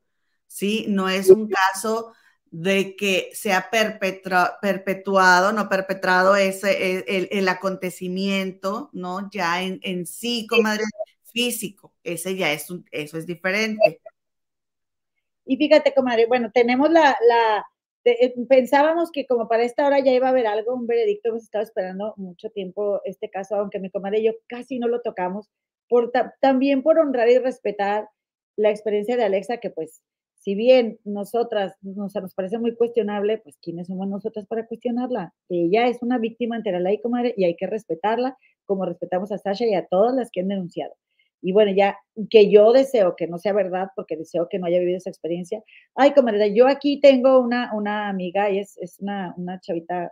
¿sí? No es un caso de que se ha perpetuado, no perpetrado ese, e, el, acontecimiento, ¿no? Ya en, en, sí, comadre, físico, ese ya es un, eso es diferente. Y fíjate, comadre, bueno, tenemos la, la eh, pensábamos que como para esta hora ya iba a haber algo, un veredicto, hemos estado esperando mucho tiempo este caso, aunque mi comadre y yo casi no lo tocamos, también por honrar y respetar la experiencia de Alexa, que pues si bien nosotras nos, nos parece muy cuestionable, pues ¿quiénes somos nosotras para cuestionarla? Ella es una víctima entera la comadre, y hay que respetarla como respetamos a Sasha y a todas las que han denunciado. Y bueno, ya que yo deseo que no sea verdad, porque deseo que no haya vivido esa experiencia. Ay, comadre, yo aquí tengo una, una amiga y es, es una, una chavita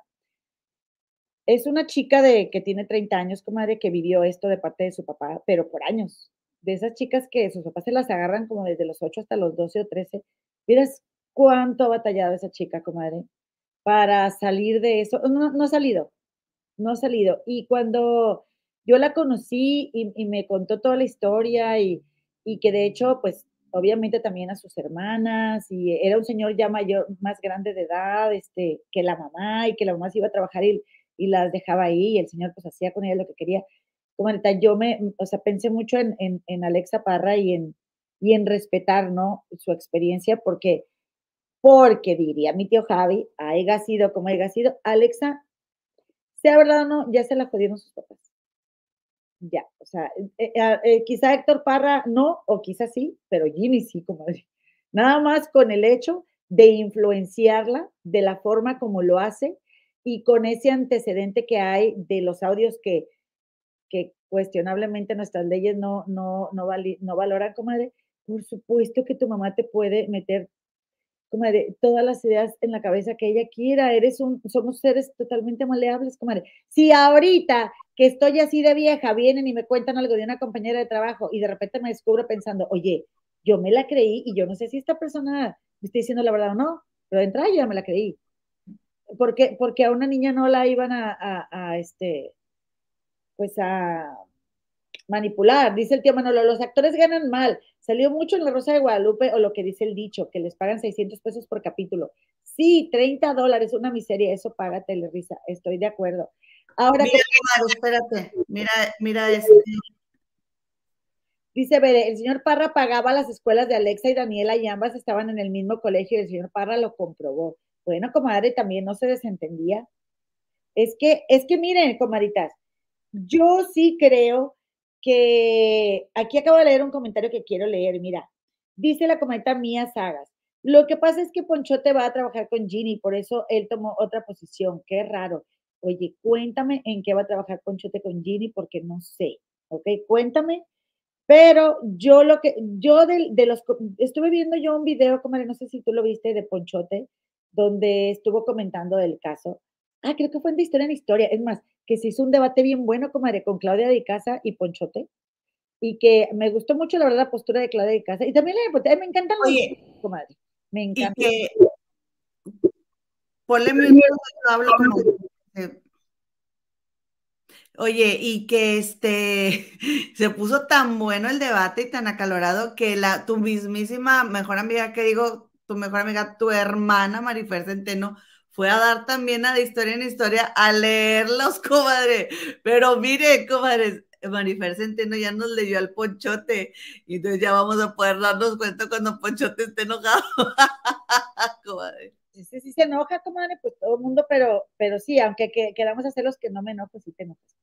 es una chica de que tiene 30 años, comadre, que vivió esto de parte de su papá, pero por años. De esas chicas que sus papás se las agarran como desde los 8 hasta los 12 o 13. Miras cuánto ha batallado esa chica, comadre, para salir de eso. No, no ha salido, no ha salido. Y cuando yo la conocí y, me contó toda la historia y, y, que de hecho, pues obviamente también a sus hermanas y era un señor ya mayor, más grande de edad, este, que la mamá y que la mamá se iba a trabajar y y las dejaba ahí y el señor pues hacía con ella lo que quería. Como ahorita yo me, o sea, pensé mucho en, en, Alexa Parra y en, y en respetar, ¿no? Su experiencia porque, porque diría mi tío Javi, haya sido como haya sido, Alexa, sea verdad o no, ya se la jodieron sus papás. Ya, o sea, eh, eh, eh, quizá Héctor Parra no, o quizá sí, pero Jimmy sí, como nada más con el hecho de influenciarla de la forma como lo hace y con ese antecedente que hay de los audios que, que cuestionablemente nuestras leyes no, no, no, no valoran, comadre, por supuesto que tu mamá te puede meter comadre, todas las ideas en la cabeza que ella quiera. Eres un, somos seres totalmente maleables, comadre. Si ahorita que estoy así de vieja, vienen y me cuentan algo de una compañera de trabajo y de repente me descubro pensando, oye, yo me la creí y yo no sé si esta persona me está diciendo la verdad o no, pero de entrada yo ya me la creí porque, porque a una niña no la iban a, este, pues a manipular. Dice el tío Manolo, los actores ganan mal. Salió mucho en La Rosa de Guadalupe o lo que dice el dicho, que les pagan 600 pesos por capítulo. Sí, 30 dólares, una miseria, eso paga risa. Estoy de acuerdo. Ahora mira, espérate, mira, mira este. Dice Bere, el señor Parra pagaba las escuelas de Alexa y Daniela y ambas estaban en el mismo colegio y el señor Parra lo comprobó. Bueno, comadre, también no se desentendía. Es que, es que miren, comaditas, yo sí creo que aquí acabo de leer un comentario que quiero leer. Mira, Dice la cometa Mía Sagas. Lo que pasa es que Ponchote va a trabajar con Ginny, por eso él tomó otra posición. Qué raro. Oye, cuéntame en qué va a trabajar Ponchote con Ginny, porque no sé. ¿Ok? Cuéntame. Pero yo lo que, yo de, de los, estuve viendo yo un video, como no sé si tú lo viste, de Ponchote, donde estuvo comentando del caso. Ah, creo que fue en de historia en historia. Es más, que se hizo un debate bien bueno, comadre, con Claudia de Casa y Ponchote. Y que me gustó mucho, la verdad, la postura de Claudia de Casa. Y también la me encantan Oye, comadre. Me encanta. Y que, ponle mi hablo como... Oye, y que este se puso tan bueno el debate y tan acalorado que la tu mismísima mejor amiga que digo, tu mejor amiga, tu hermana Marifer Centeno, fue a dar también a de historia en historia a leerlos, comadre. Pero mire, comadre, Marifer Centeno ya nos leyó al Ponchote y entonces ya vamos a poder darnos cuenta cuando Ponchote esté enojado. comadre. Sí, sí se enoja, comadre, pues todo el mundo, pero, pero sí, aunque queramos hacer los que no me enojo, sí te enojas.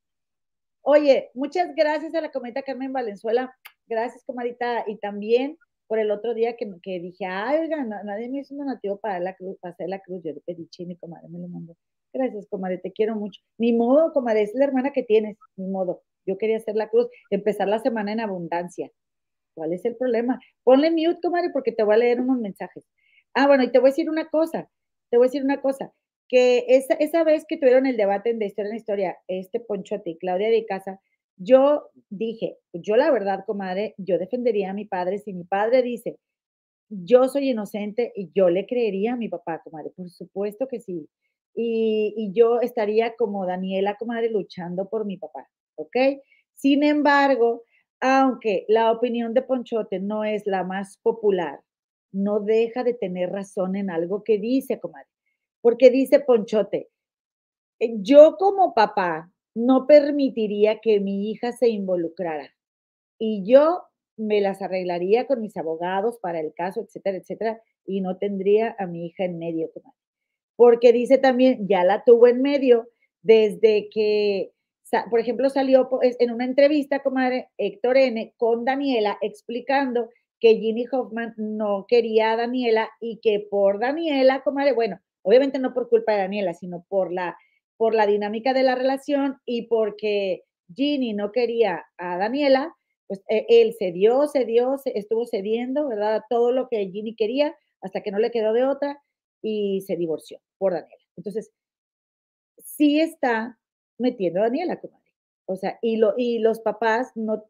Oye, muchas gracias a la cometa Carmen Valenzuela. Gracias, comadita. Y también por el otro día que, que dije, ay, oiga, nadie me hizo un donativo para la cruz, para hacer la cruz. Yo le pedí, mi comadre me lo mandó. Gracias, comadre, te quiero mucho. Ni modo, comadre, es la hermana que tienes, ni modo. Yo quería hacer la cruz, empezar la semana en abundancia. ¿Cuál es el problema? Ponle mute, comadre, porque te voy a leer unos mensajes. Ah, bueno, y te voy a decir una cosa, te voy a decir una cosa que esa, esa vez que tuvieron el debate en de historia en historia, este Ponchote y Claudia de Casa, yo dije, yo la verdad, comadre, yo defendería a mi padre si mi padre dice, yo soy inocente y yo le creería a mi papá, comadre, por supuesto que sí. Y, y yo estaría como Daniela, comadre, luchando por mi papá, ¿ok? Sin embargo, aunque la opinión de Ponchote no es la más popular, no deja de tener razón en algo que dice, comadre porque dice Ponchote, yo como papá no permitiría que mi hija se involucrara y yo me las arreglaría con mis abogados para el caso, etcétera, etcétera, y no tendría a mi hija en medio, Porque dice también, ya la tuvo en medio desde que, por ejemplo, salió en una entrevista, comadre, Héctor N. con Daniela explicando que Ginny Hoffman no quería a Daniela y que por Daniela, comadre, bueno, Obviamente no por culpa de Daniela, sino por la, por la dinámica de la relación y porque Ginny no quería a Daniela, pues e, él cedió, cedió, estuvo cediendo, ¿verdad? Todo lo que Ginny quería hasta que no le quedó de otra y se divorció por Daniela. Entonces, sí está metiendo a Daniela, comadre. O sea, y, lo, y los papás no,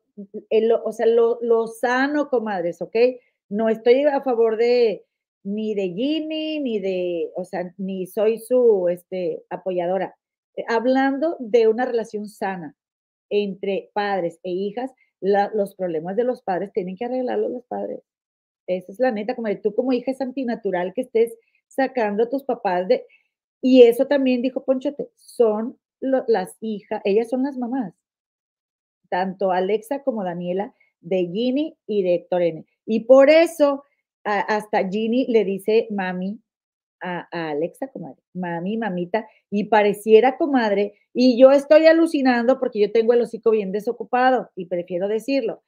o sea, lo, lo sano, comadres, ¿ok? No estoy a favor de, ni de Ginny, ni de, o sea, ni soy su este, apoyadora. Eh, hablando de una relación sana entre padres e hijas, los problemas de los padres tienen que arreglarlos los padres. Esa es la neta, como tú como hija es antinatural que estés sacando a tus papás de... Y eso también dijo Ponchote, son las hijas, ellas son las mamás, tanto Alexa como Daniela, de Ginny y de Héctor N. Y por eso hasta Ginny le dice mami a, Alexa, comadre, mami, mamita, y pareciera, comadre, y yo estoy alucinando porque yo tengo el hocico bien desocupado y prefiero decirlo.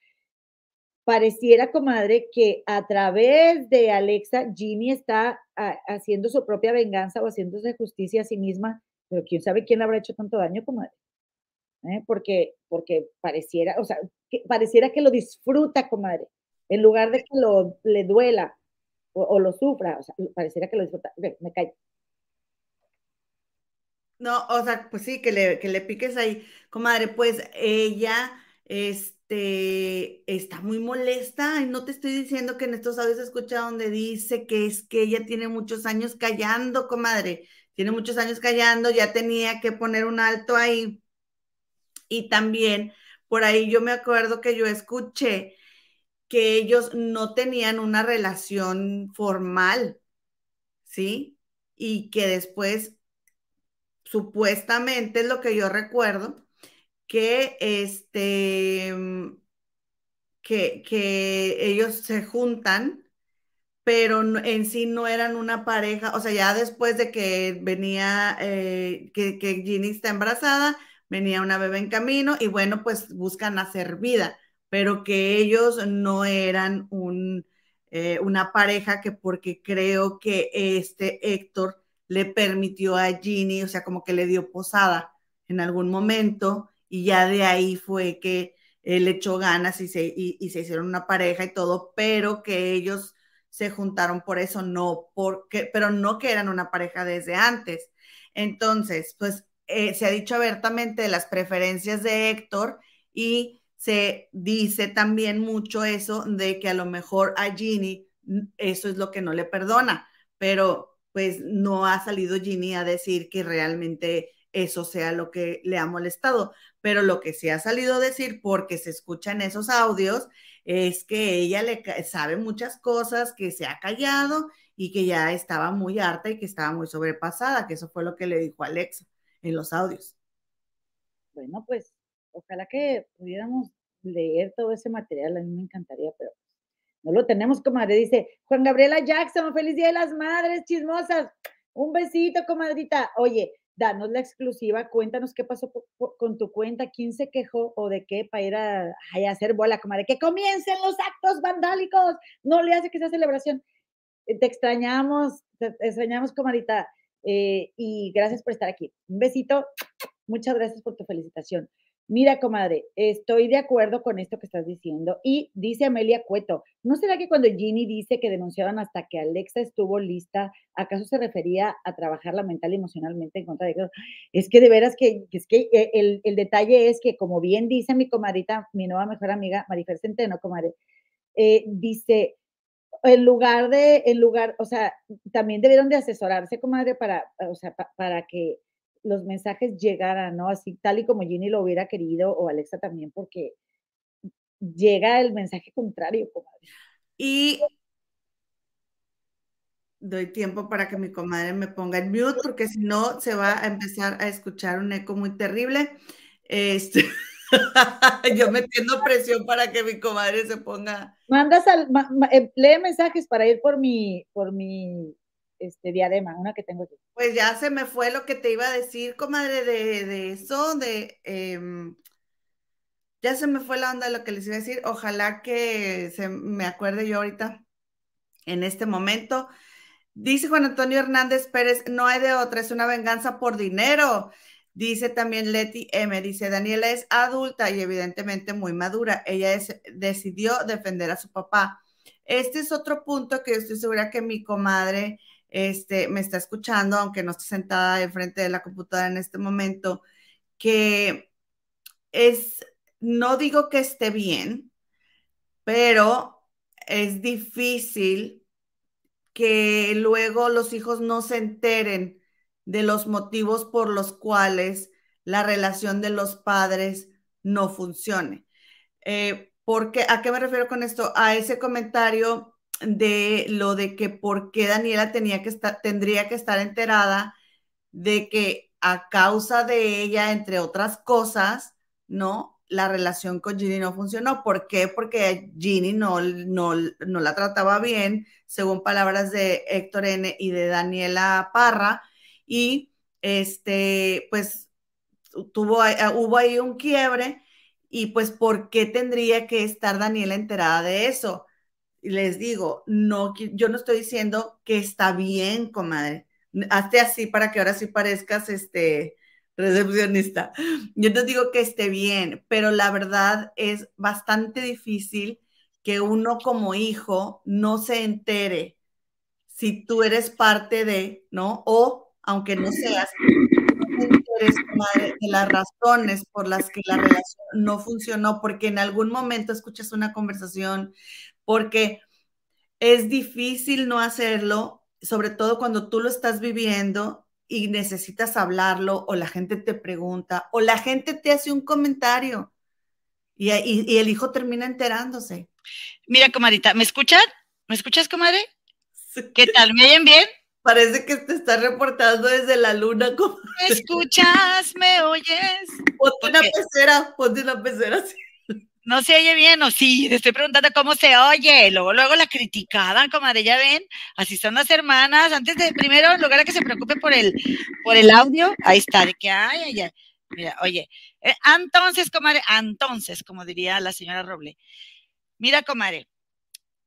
Pareciera, comadre, que a través de Alexa, Ginny está haciendo su propia venganza o haciéndose justicia a sí misma, pero quién sabe quién le habrá hecho tanto daño, comadre. ¿Eh? Porque, porque pareciera, o sea, que pareciera que lo disfruta, comadre en lugar de que lo, le duela o, lo sufra, o sea, pareciera que lo disfruta. me cae. No, o sea, pues sí, que le, que le piques ahí, comadre, pues ella, este, está muy molesta y no te estoy diciendo que en estos audios escucha donde dice que es que ella tiene muchos años callando, comadre, tiene muchos años callando, ya tenía que poner un alto ahí. Y también, por ahí yo me acuerdo que yo escuché que ellos no tenían una relación formal, ¿sí? Y que después, supuestamente es lo que yo recuerdo, que este, que, que ellos se juntan, pero en sí no eran una pareja, o sea, ya después de que venía, eh, que, que Ginny está embarazada, venía una bebé en camino y bueno, pues buscan hacer vida pero que ellos no eran un, eh, una pareja que porque creo que este Héctor le permitió a Ginny, o sea, como que le dio posada en algún momento y ya de ahí fue que él echó ganas y se, y, se hicieron una pareja y todo, pero que ellos se juntaron por eso, no porque, pero no que eran una pareja desde antes. Entonces, pues eh, se ha dicho abiertamente de las preferencias de Héctor y se dice también mucho eso de que a lo mejor a Ginny eso es lo que no le perdona, pero pues no ha salido Ginny a decir que realmente eso sea lo que le ha molestado, pero lo que sí ha salido a decir, porque se escuchan esos audios, es que ella le sabe muchas cosas, que se ha callado y que ya estaba muy harta y que estaba muy sobrepasada, que eso fue lo que le dijo Alexa en los audios. Bueno, pues ojalá que pudiéramos leer todo ese material, a mí me encantaría, pero no lo tenemos, comadre. Dice Juan Gabriela Jackson, feliz día de las madres chismosas. Un besito, comadrita. Oye, danos la exclusiva, cuéntanos qué pasó con tu cuenta, quién se quejó o de qué para ir a, hacer bola, comadre. Que comiencen los actos vandálicos. No le hace que sea celebración. Te extrañamos, te extrañamos, comadrita. Eh, y gracias por estar aquí. Un besito. Muchas gracias por tu felicitación. Mira, comadre, estoy de acuerdo con esto que estás diciendo. Y dice Amelia Cueto, ¿no será que cuando Ginny dice que denunciaban hasta que Alexa estuvo lista, acaso se refería a trabajarla mental y emocionalmente en contra de? Es que de veras que, es que eh, el, el, detalle es que, como bien dice mi comadrita, mi nueva mejor amiga, Marifer Centeno, comadre, eh, dice, en lugar de, en lugar, o sea, también debieron de asesorarse, comadre, para, o sea, para que los mensajes llegaran, ¿no? Así tal y como Ginny lo hubiera querido, o Alexa también, porque llega el mensaje contrario, comadre. Y doy tiempo para que mi comadre me ponga en mute, porque si no se va a empezar a escuchar un eco muy terrible. Este, yo metiendo presión para que mi comadre se ponga. Mandas al, eh, lee mensajes para ir por mi, por mi este, diadema, una que tengo aquí. Pues ya se me fue lo que te iba a decir, comadre, de, de eso, de... Em, ya se me fue la onda de lo que les iba a decir. Ojalá que se me acuerde yo ahorita en este momento. Dice Juan Antonio Hernández Pérez, no hay de otra, es una venganza por dinero. Dice también Leti M, dice, Daniela es adulta y evidentemente muy madura. Ella decidió defender a su papá. Este es otro punto que estoy segura que mi comadre este, me está escuchando, aunque no esté sentada enfrente de la computadora en este momento, que es, no digo que esté bien, pero es difícil que luego los hijos no se enteren de los motivos por los cuales la relación de los padres no funcione. Eh, porque, ¿A qué me refiero con esto? A ese comentario de lo de que por qué Daniela tenía que estar, tendría que estar enterada de que a causa de ella, entre otras cosas, ¿no? La relación con Ginny no funcionó. ¿Por qué? Porque Ginny no, no, no la trataba bien, según palabras de Héctor N. y de Daniela Parra, y este, pues tuvo, hubo ahí un quiebre, y pues, ¿por qué tendría que estar Daniela enterada de eso? les digo, no, yo no estoy diciendo que está bien, comadre. Hazte así para que ahora sí parezcas este recepcionista. Yo no digo que esté bien, pero la verdad es bastante difícil que uno como hijo no se entere si tú eres parte de, ¿no? O aunque no seas, no enteres, comadre, de las razones por las que la relación no funcionó, porque en algún momento escuchas una conversación porque es difícil no hacerlo, sobre todo cuando tú lo estás viviendo y necesitas hablarlo o la gente te pregunta o la gente te hace un comentario y, el hijo termina enterándose. Mira, comadita, ¿me escuchan? ¿Me escuchas, comadre? ¿Qué tal? ¿Me oyen bien? Parece que te está reportando desde la luna. ¿Me escuchas? ¿Me oyes? Ponte una pecera, ponte una pecera así no se oye bien, o sí, le estoy preguntando cómo se oye, luego, luego la criticaban, comadre, ya ven, así son las hermanas, antes de, primero, en lugar de que se preocupe por el, por el audio, ahí está, de que, ay, ay, ay, mira, oye, eh, entonces, comadre, entonces, como diría la señora Roble, mira, comadre,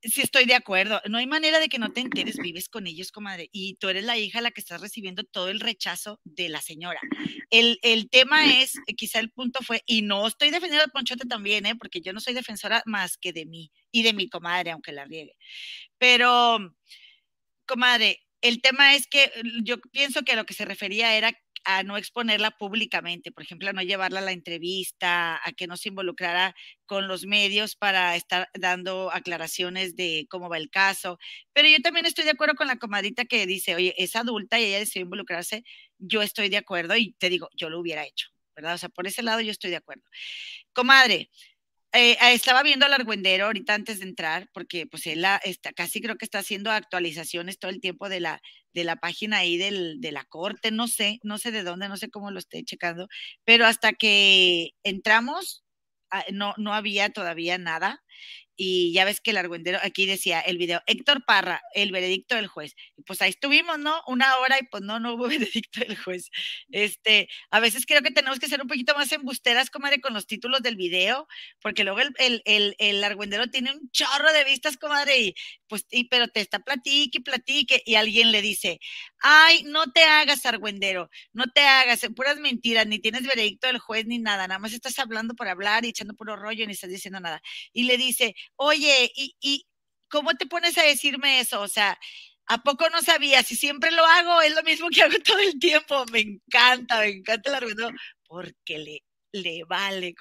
Sí, estoy de acuerdo. No hay manera de que no te enteres, vives con ellos, comadre. Y tú eres la hija la que estás recibiendo todo el rechazo de la señora. El, el tema es, eh, quizá el punto fue, y no estoy defendiendo al Ponchote también, ¿eh? porque yo no soy defensora más que de mí y de mi comadre, aunque la riegue. Pero, comadre, el tema es que yo pienso que a lo que se refería era a no exponerla públicamente, por ejemplo, a no llevarla a la entrevista, a que no se involucrara con los medios para estar dando aclaraciones de cómo va el caso. Pero yo también estoy de acuerdo con la comadita que dice, oye, es adulta y ella decidió involucrarse, yo estoy de acuerdo y te digo, yo lo hubiera hecho, ¿verdad? O sea, por ese lado yo estoy de acuerdo. Comadre, eh, estaba viendo al argüendero ahorita antes de entrar, porque pues él está, casi creo que está haciendo actualizaciones todo el tiempo de la, de la página ahí del, de la corte, no sé, no sé de dónde, no sé cómo lo esté checando, pero hasta que entramos ah, no, no había todavía nada y ya ves que el argüendero aquí decía el video, Héctor Parra, el veredicto del juez. Y pues ahí estuvimos, ¿no? Una hora y pues no, no hubo veredicto del juez. Este, a veces creo que tenemos que ser un poquito más embusteras, comadre, con los títulos del video, porque luego el, el, el, el argüendero tiene un chorro de vistas, comadre, y pues, y, pero te está platique platique, y alguien le dice, ay, no te hagas argüendero, no te hagas, puras mentiras, ni tienes veredicto del juez ni nada, nada más estás hablando por hablar y echando puro rollo, ni estás diciendo nada. Y le dice, oye, ¿y, y cómo te pones a decirme eso? O sea, ¿a poco no sabías? Si siempre lo hago, es lo mismo que hago todo el tiempo. Me encanta, me encanta el argumento, porque le, le vale.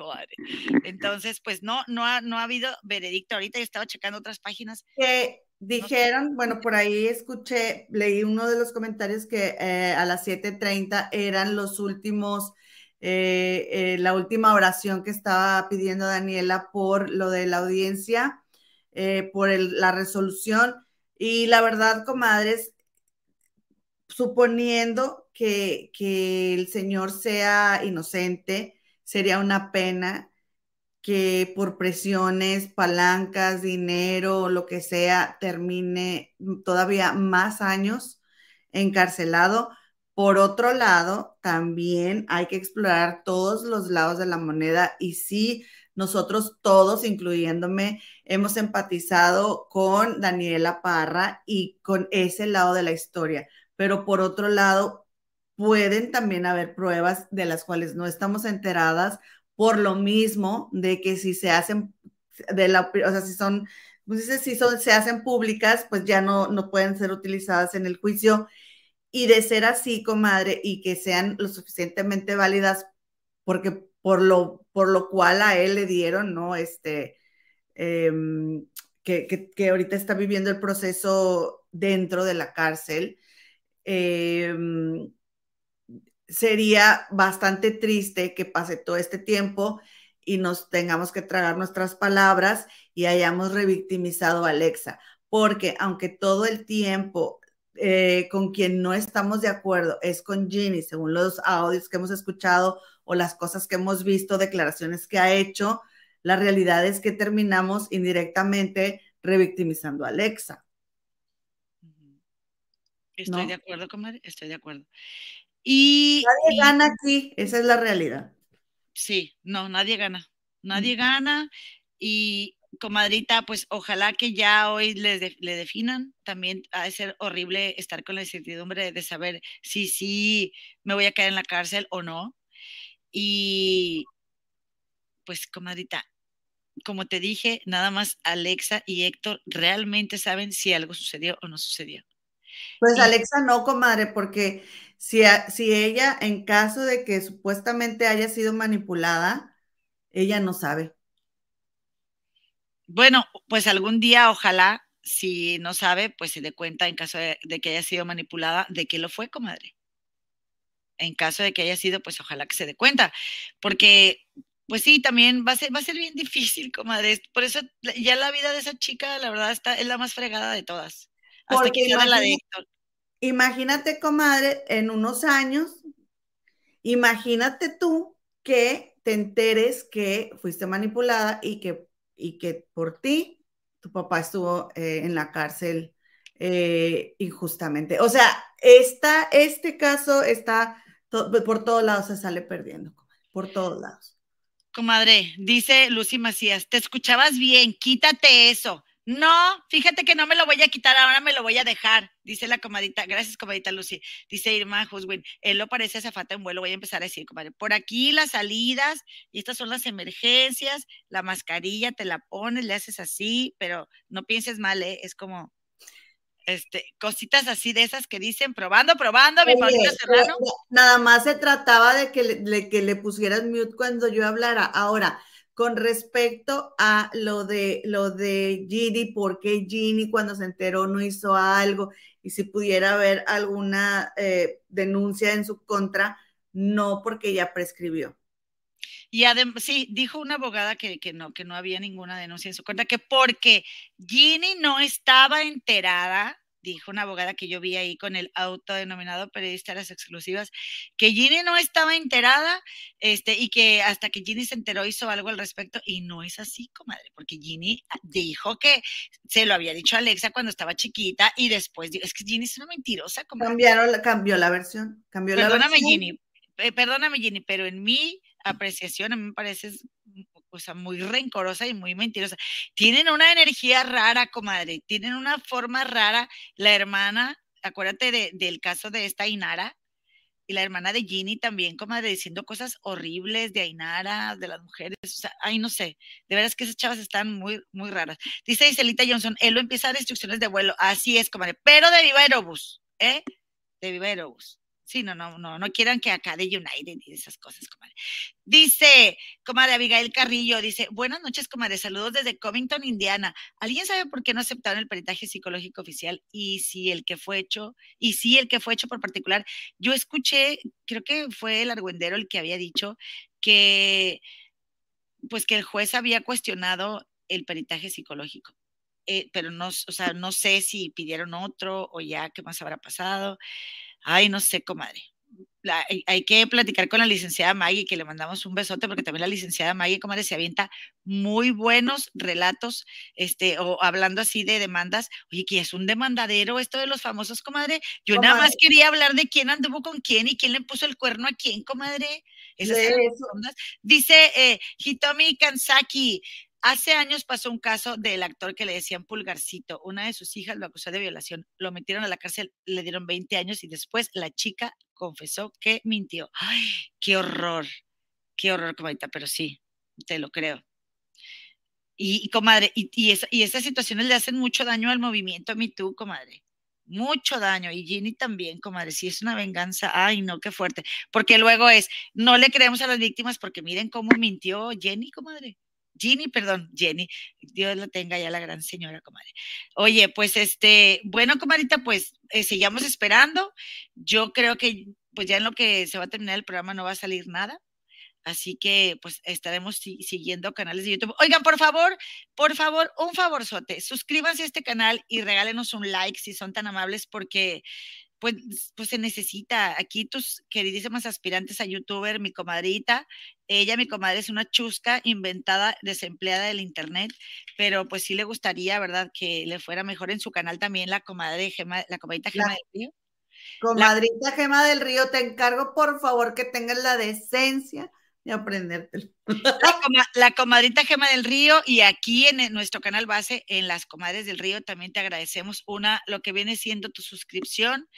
Entonces, pues no, no ha, no ha habido veredicto. Ahorita he estado checando otras páginas. Que dijeron, bueno, por ahí escuché, leí uno de los comentarios que eh, a las 7.30 eran los últimos eh, eh, la última oración que estaba pidiendo Daniela por lo de la audiencia, eh, por la resolución. Y la verdad, comadres, suponiendo que, que el Señor sea inocente, sería una pena que por presiones, palancas, dinero, lo que sea, termine todavía más años encarcelado por otro lado, también hay que explorar todos los lados de la moneda y sí, nosotros todos, incluyéndome, hemos empatizado con Daniela Parra y con ese lado de la historia, pero por otro lado, pueden también haber pruebas de las cuales no estamos enteradas por lo mismo de que si se hacen de la, o sea, si son, pues si se hacen públicas, pues ya no, no pueden ser utilizadas en el juicio y de ser así, comadre, y que sean lo suficientemente válidas, porque por lo, por lo cual a él le dieron, ¿no? Este, em, que, que, ahorita está viviendo el proceso dentro de la cárcel. Em, sería bastante triste que pase todo este tiempo y nos tengamos que tragar nuestras palabras y hayamos revictimizado a Alexa, porque aunque todo el tiempo eh, con quien no estamos de acuerdo es con Ginny, según los audios que hemos escuchado o las cosas que hemos visto, declaraciones que ha hecho, la realidad es que terminamos indirectamente revictimizando a Alexa. Estoy de acuerdo, comadre, estoy de acuerdo. Y, nadie gana aquí, esa es la realidad. Sí, no, nadie gana. Nadie gana y, comadrita, pues ojalá que ya hoy le, definan. También ha de ser horrible estar con la incertidumbre de saber si sí me voy a caer en la cárcel o no. Y pues, comadrita, como te dije, nada más Alexa y Héctor realmente saben si algo sucedió o no sucedió. Pues Alexa no, comadre, porque si, si ella, en caso de que supuestamente haya sido manipulada, ella no sabe. Bueno, pues algún día, ojalá, si no sabe, pues se dé cuenta en caso de, que haya sido manipulada, de que lo fue, comadre. En caso de que haya sido, pues ojalá que se dé cuenta, porque, pues sí, también va a ser, va a ser bien difícil, comadre. Por eso ya la vida de esa chica, la verdad, está, es la más fregada de todas. Hasta que la de Héctor. Imagínate, comadre, en unos años, imagínate tú que te enteres que fuiste manipulada y que y que por ti tu papá estuvo eh, en la cárcel eh, injustamente. O sea, esta, este caso está por todos lados, se sale perdiendo, por todos lados. Comadre, dice Lucy Macías, te escuchabas bien, quítate eso. No, fíjate que no me lo voy a quitar, ahora me lo voy a dejar, dice la comadita. Gracias, comadita Lucy. Dice Irma Huswin, él lo parece azafata en vuelo. Voy a empezar a decir, comadre. Por aquí las salidas, y estas son las emergencias, la mascarilla te la pones, le haces así, pero no pienses mal, ¿eh? es como este, cositas así de esas que dicen, probando, probando, mi Serrano. Nada más se trataba de que, le, que le pusieras mute cuando yo hablara. Ahora, con respecto a lo de lo de Gini, por qué Gini cuando se enteró no hizo algo y si pudiera haber alguna eh, denuncia en su contra, no porque ya prescribió. Y además, sí, dijo una abogada que, que, no, que no había ninguna denuncia en su contra, que porque Ginny no estaba enterada dijo una abogada que yo vi ahí con el autodenominado periodista de las exclusivas, que Ginny no estaba enterada este, y que hasta que Ginny se enteró hizo algo al respecto y no es así, comadre, porque Ginny dijo que se lo había dicho a Alexa cuando estaba chiquita y después, es que Ginny es una mentirosa. Comadre. Cambiaron, cambió la versión, cambió perdóname, la versión. Ginny, eh, perdóname Ginny, pero en mi apreciación a mí me parece o sea, muy rencorosa y muy mentirosa. Tienen una energía rara, comadre, tienen una forma rara. La hermana, acuérdate de, del caso de esta Ainara, y la hermana de Ginny también, comadre, diciendo cosas horribles de Ainara, de las mujeres, o sea, ay, no sé, de veras que esas chavas están muy, muy raras. Dice Iselita Johnson, él lo empieza a dar instrucciones de vuelo, así es, comadre, pero de Viva Aerobus, ¿eh? De Viva Aerobus. Sí, no, no, no, no quieran que acá de United y esas cosas, comadre. Dice, comadre Abigail Carrillo, dice, buenas noches, comadre, saludos desde Covington, Indiana. ¿Alguien sabe por qué no aceptaron el peritaje psicológico oficial? Y si el que fue hecho, y si el que fue hecho por particular, yo escuché, creo que fue el argüendero el que había dicho que, pues que el juez había cuestionado el peritaje psicológico. Eh, pero no, o sea, no sé si pidieron otro o ya qué más habrá pasado. Ay, no sé, comadre. hay, que platicar con la licenciada Maggie, que le mandamos un besote, porque también la licenciada Maggie, comadre, se avienta muy buenos relatos, este, o hablando así de demandas. Oye, que es un demandadero esto de los famosos, comadre. Yo nada más quería hablar de quién anduvo con quién y quién le puso el cuerno a quién, comadre. Esas Dice eh, Hitomi Kansaki, Hace años pasó un caso del actor que le decían Pulgarcito. Una de sus hijas lo acusó de violación. Lo metieron a la cárcel, le dieron 20 años y después la chica confesó que mintió. ¡Ay, qué horror! Qué horror, comadita, pero sí, te lo creo. Y, comadre, y, y, y esas situaciones le hacen mucho daño al movimiento Me Too, comadre mucho daño. Y Ginny también, comadre, si es una venganza, ay, no, qué fuerte. Porque luego es, no le creemos a las víctimas porque miren cómo mintió Jenny, comadre. Ginny, perdón, Jenny, Dios lo tenga ya la gran señora, comadre. Oye, pues este, bueno, comadita, pues eh, sigamos esperando. Yo creo que pues ya en lo que se va a terminar el programa no va a salir nada. Así que pues estaremos siguiendo canales de YouTube. Oigan, por favor, por favor, un favorzote, suscríbanse a este canal y regálenos un like si son tan amables porque pues, pues se necesita. Aquí tus queridísimas aspirantes a youtuber, mi comadrita, ella, mi comadre, es una chusca inventada, desempleada del internet, pero pues sí le gustaría, ¿verdad? Que le fuera mejor en su canal también la comadre Gema, la comadrita Gema del Río. Comadrita Gema del Río, te encargo por favor que tengas la decencia de aprendértelo. La, comadrita Gema del Río y aquí en nuestro canal base, en las comadres del Río, también te agradecemos una, lo que viene siendo tu suscripción,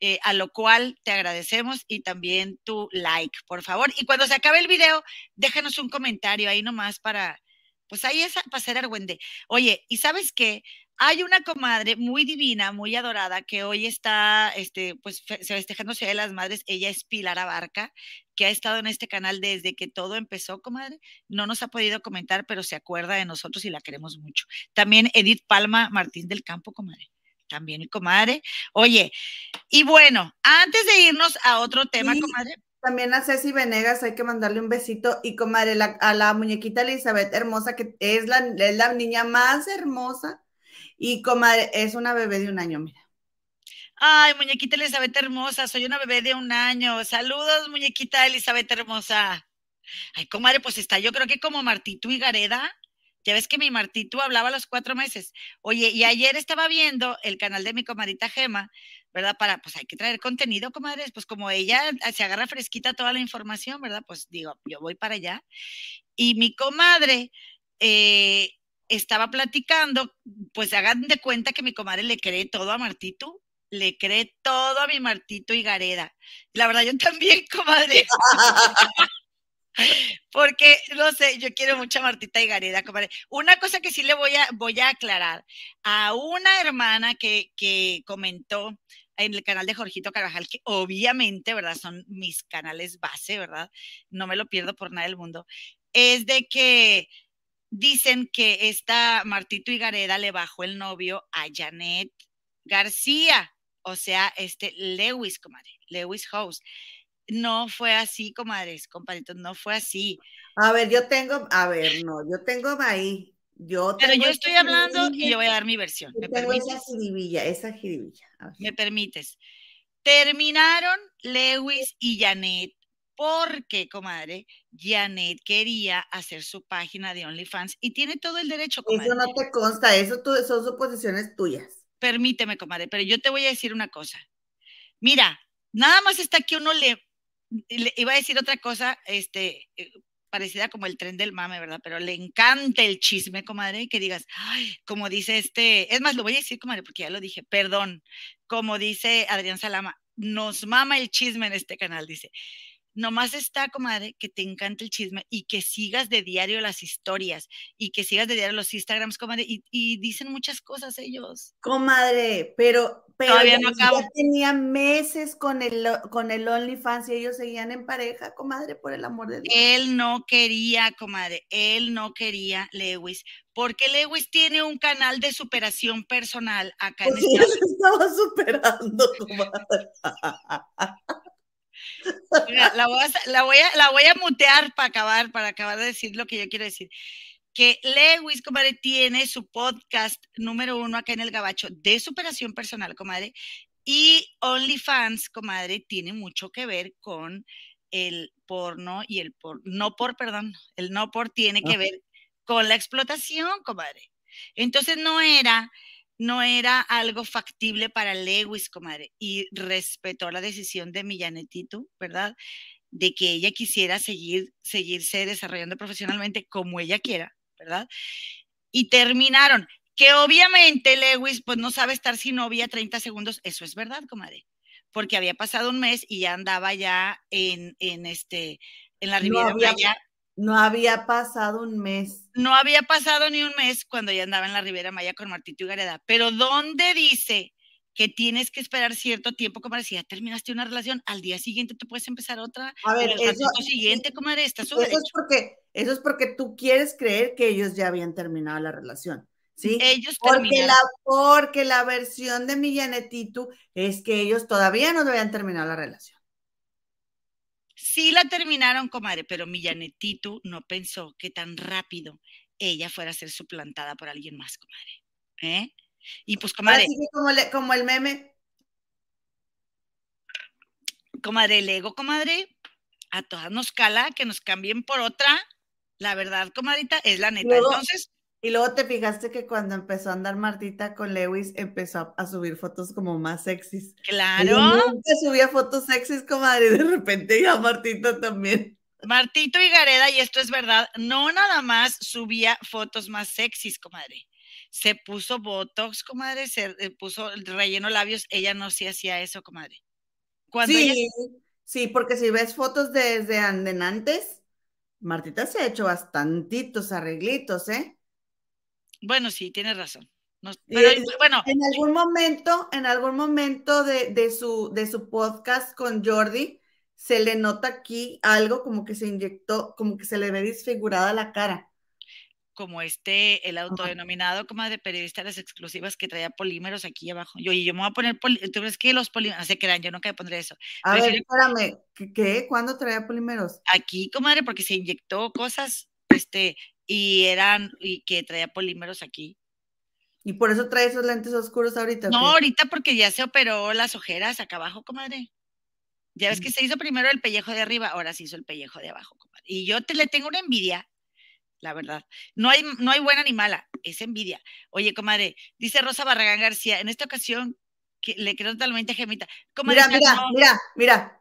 eh, a lo cual te agradecemos y también tu like, por favor. Y cuando se acabe el video, déjanos un comentario ahí nomás para, pues ahí es para ser argüende. Oye, ¿y sabes qué? Hay una comadre muy divina, muy adorada, que hoy está, este, pues, festejándose de las madres. Ella es Pilar Abarca, que ha estado en este canal desde que todo empezó, comadre. No nos ha podido comentar, pero se acuerda de nosotros y la queremos mucho. También Edith Palma Martín del Campo, comadre. También mi comadre. Oye, y bueno, antes de irnos a otro tema, comadre. También a Ceci Venegas hay que mandarle un besito y comadre a la muñequita Elizabeth hermosa, que es la, es la niña más hermosa y comadre, es una bebé de un año, mira. Ay, muñequita Elizabeth hermosa, soy una bebé de un año. Saludos, muñequita Elizabeth hermosa. Ay, comadre, pues está yo creo que como Martito y Gareda. Ya ves que mi Martito hablaba a los cuatro meses. Oye, y ayer estaba viendo el canal de mi comadita Gema, ¿verdad? Para, pues hay que traer contenido, comadres. Pues como ella se agarra fresquita toda la información, ¿verdad? Pues digo, yo voy para allá. Y mi comadre, eh, estaba platicando, pues hagan de cuenta que mi comadre le cree todo a Martito, le cree todo a mi Martito y Gareda. La verdad, yo también, comadre. Porque, no sé, yo quiero mucho a Martita y Gareda, comadre. Una cosa que sí le voy a, voy a aclarar, a una hermana que, que comentó en el canal de Jorgito Carvajal, que obviamente, ¿verdad? Son mis canales base, ¿verdad? No me lo pierdo por nada del mundo. Es de que dicen que esta Martito y Gareda le bajó el novio a Janet García, o sea, este Lewis, comadre, Lewis House. No fue así, comadres, compadritos, no fue así. A ver, yo tengo, a ver, no, yo tengo ahí, yo Pero yo estoy hablando y yo voy a dar mi versión. yo ¿Me tengo permites? esa jiribilla, esa jiribilla. Me permites. Terminaron Lewis y Janet porque, comadre, Janet quería hacer su página de OnlyFans y tiene todo el derecho, comadre. Eso no te consta, eso tú- son suposiciones tuyas. Permíteme, comadre, pero yo te voy a decir una cosa. Mira, nada más está que uno le, le- iba a decir otra cosa, este, eh, parecida como el tren del mame, ¿verdad? Pero le encanta el chisme, comadre, que digas, como dice este, es más, lo voy a decir, comadre, porque ya lo dije, perdón, como dice Adrián Salama, nos mama el chisme en este canal, dice. Nomás está, comadre, que te encanta el chisme y que sigas de diario las historias y que sigas de diario los Instagrams, comadre, y, y dicen muchas cosas ellos. Comadre, pero, pero Todavía ya, no acabo. ya tenía meses con el, con el OnlyFans y ellos seguían en pareja, comadre, por el amor de Dios. Él no quería, comadre, él no quería Lewis, porque Lewis tiene un canal de superación personal acá en Pues Estados se estaba superando, comadre. Mira, la voy a, la voy a, la voy a mutear para acabar, para acabar de decir lo que yo quiero decir. Que Lewis, comadre, tiene su podcast número uno acá en el Gabacho de superación personal, comadre. Y OnlyFans, comadre, tiene mucho que ver con el porno y el por, no por, perdón, el no por tiene que Ah. ver con la explotación, comadre. Entonces no era, no era algo factible para Lewis, comadre, y respetó la decisión de Millanetito, ¿verdad? De que ella quisiera seguir, seguirse desarrollando profesionalmente como ella quiera, ¿verdad? Y terminaron. Que obviamente Lewis, pues no sabe estar sin novia 30 segundos, eso es verdad, comadre, porque había pasado un mes y ya andaba ya en, en este, en la No Riviera había- Maya. No había pasado un mes. No había pasado ni un mes cuando ya andaba en la Riviera Maya con Martito y Gareda. Pero ¿dónde dice que tienes que esperar cierto tiempo, comadre? Si ya terminaste una relación, al día siguiente te puedes empezar otra. A ver, el eso, ratito siguiente, comadre, eso es porque, eso es porque tú quieres creer que ellos ya habían terminado la relación. ¿Sí? Ellos Porque la, porque la versión de Millanetitu es que ellos todavía no habían terminado la relación. Sí la terminaron, comadre, pero Millanetitu no pensó que tan rápido ella fuera a ser suplantada por alguien más, comadre. ¿Eh? Y pues, comadre, sí que como, le- como el meme, comadre, el ego, comadre, a todas nos cala que nos cambien por otra. La verdad, comadrita, es la neta. Luego- Entonces, y luego te fijaste que cuando empezó a andar Martita con Lewis, empezó a, a subir fotos como más sexys. Claro, nunca subía fotos sexys, comadre, y de repente ya Martita también. Martito y Gareda, y esto es verdad, no nada más subía fotos más sexys, comadre. Se puso Botox, comadre, se eh, puso relleno labios. Ella no se hacía eso, comadre. Cuando Sí, ella- sí, porque si ves fotos desde antes, Martita se ha hecho bastantitos arreglitos, ¿eh? Bueno, sí, tienes razón. No- Y pero es- bueno, En algún momento, en algún momento de, de su, de su podcast con Jordi, se le nota aquí algo como que se inyectó, como que se le ve disfigurada la cara. como este, el autodenominado comadre periodista de las exclusivas que traía polímeros aquí abajo. Yo, y yo me voy a poner, poli- ¿tú crees que los polímeros, no se crean, yo nunca a poner eso. A Pero ver, sí- espérame, qué? ¿Cuándo traía polímeros? Aquí, comadre, porque se inyectó cosas, este, y eran, y que traía polímeros aquí. ¿Y por eso trae esos lentes oscuros ahorita? No, ahorita porque ya se operó las ojeras acá abajo, comadre. Ya ves que se hizo primero el pellejo de arriba, ahora se hizo el pellejo de abajo, comadre. Y yo te le tengo una envidia, la verdad. No hay, no hay buena ni mala, es envidia. Oye, comadre, dice Rosa Barragán García, en esta ocasión que le creo totalmente a Gemita. Mira, Comadrita, mira, no, mira, mira.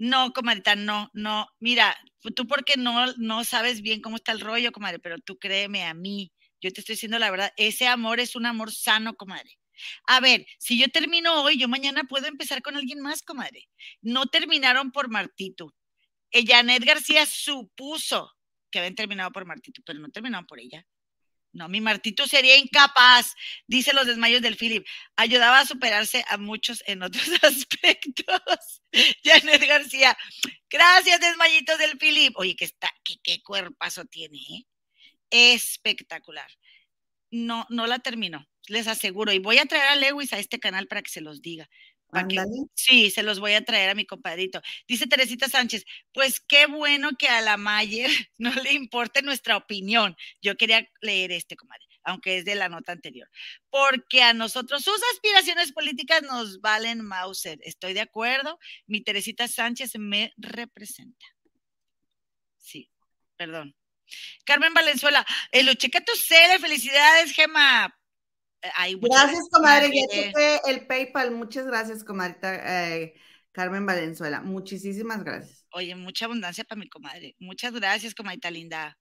No, comadrita, no, no. Mira, tú porque no, no sabes bien cómo está el rollo, comadre, pero tú créeme a mí, Yo te estoy diciendo la verdad, ese amor es un amor sano, comadre. A ver, si yo termino hoy, yo mañana puedo empezar con alguien más, comadre. No terminaron por Martito. Eh, Janet García supuso que habían terminado por Martito, pero no terminaron por ella. No, mi Martito sería incapaz, dice los desmayos del Philip. Ayudaba a superarse a muchos en otros aspectos. Janet García, gracias, desmayitos del Philip. Oye, que está, qué, qué cuerpazo tiene, ¿eh? Espectacular. No, no la terminó, les aseguro. Y voy a traer a Lewis a este canal para que se los diga. Sí, se los voy a traer a mi compadrito. Dice Teresita Sánchez, pues qué bueno que a la Mayer no le importe nuestra opinión. Yo quería leer este, comadre, aunque es de la nota anterior. Porque a nosotros sus aspiraciones políticas nos valen Mauser. Estoy de acuerdo. Mi Teresita Sánchez me representa. Sí, perdón. Carmen Valenzuela, el checa tu cele, felicidades, Gema. Eh, gracias, comadre. Ya el PayPal. Muchas gracias, comadrita eh, Carmen Valenzuela. Muchísimas gracias. Oye, mucha abundancia para mi comadre. Muchas gracias, comadrita linda.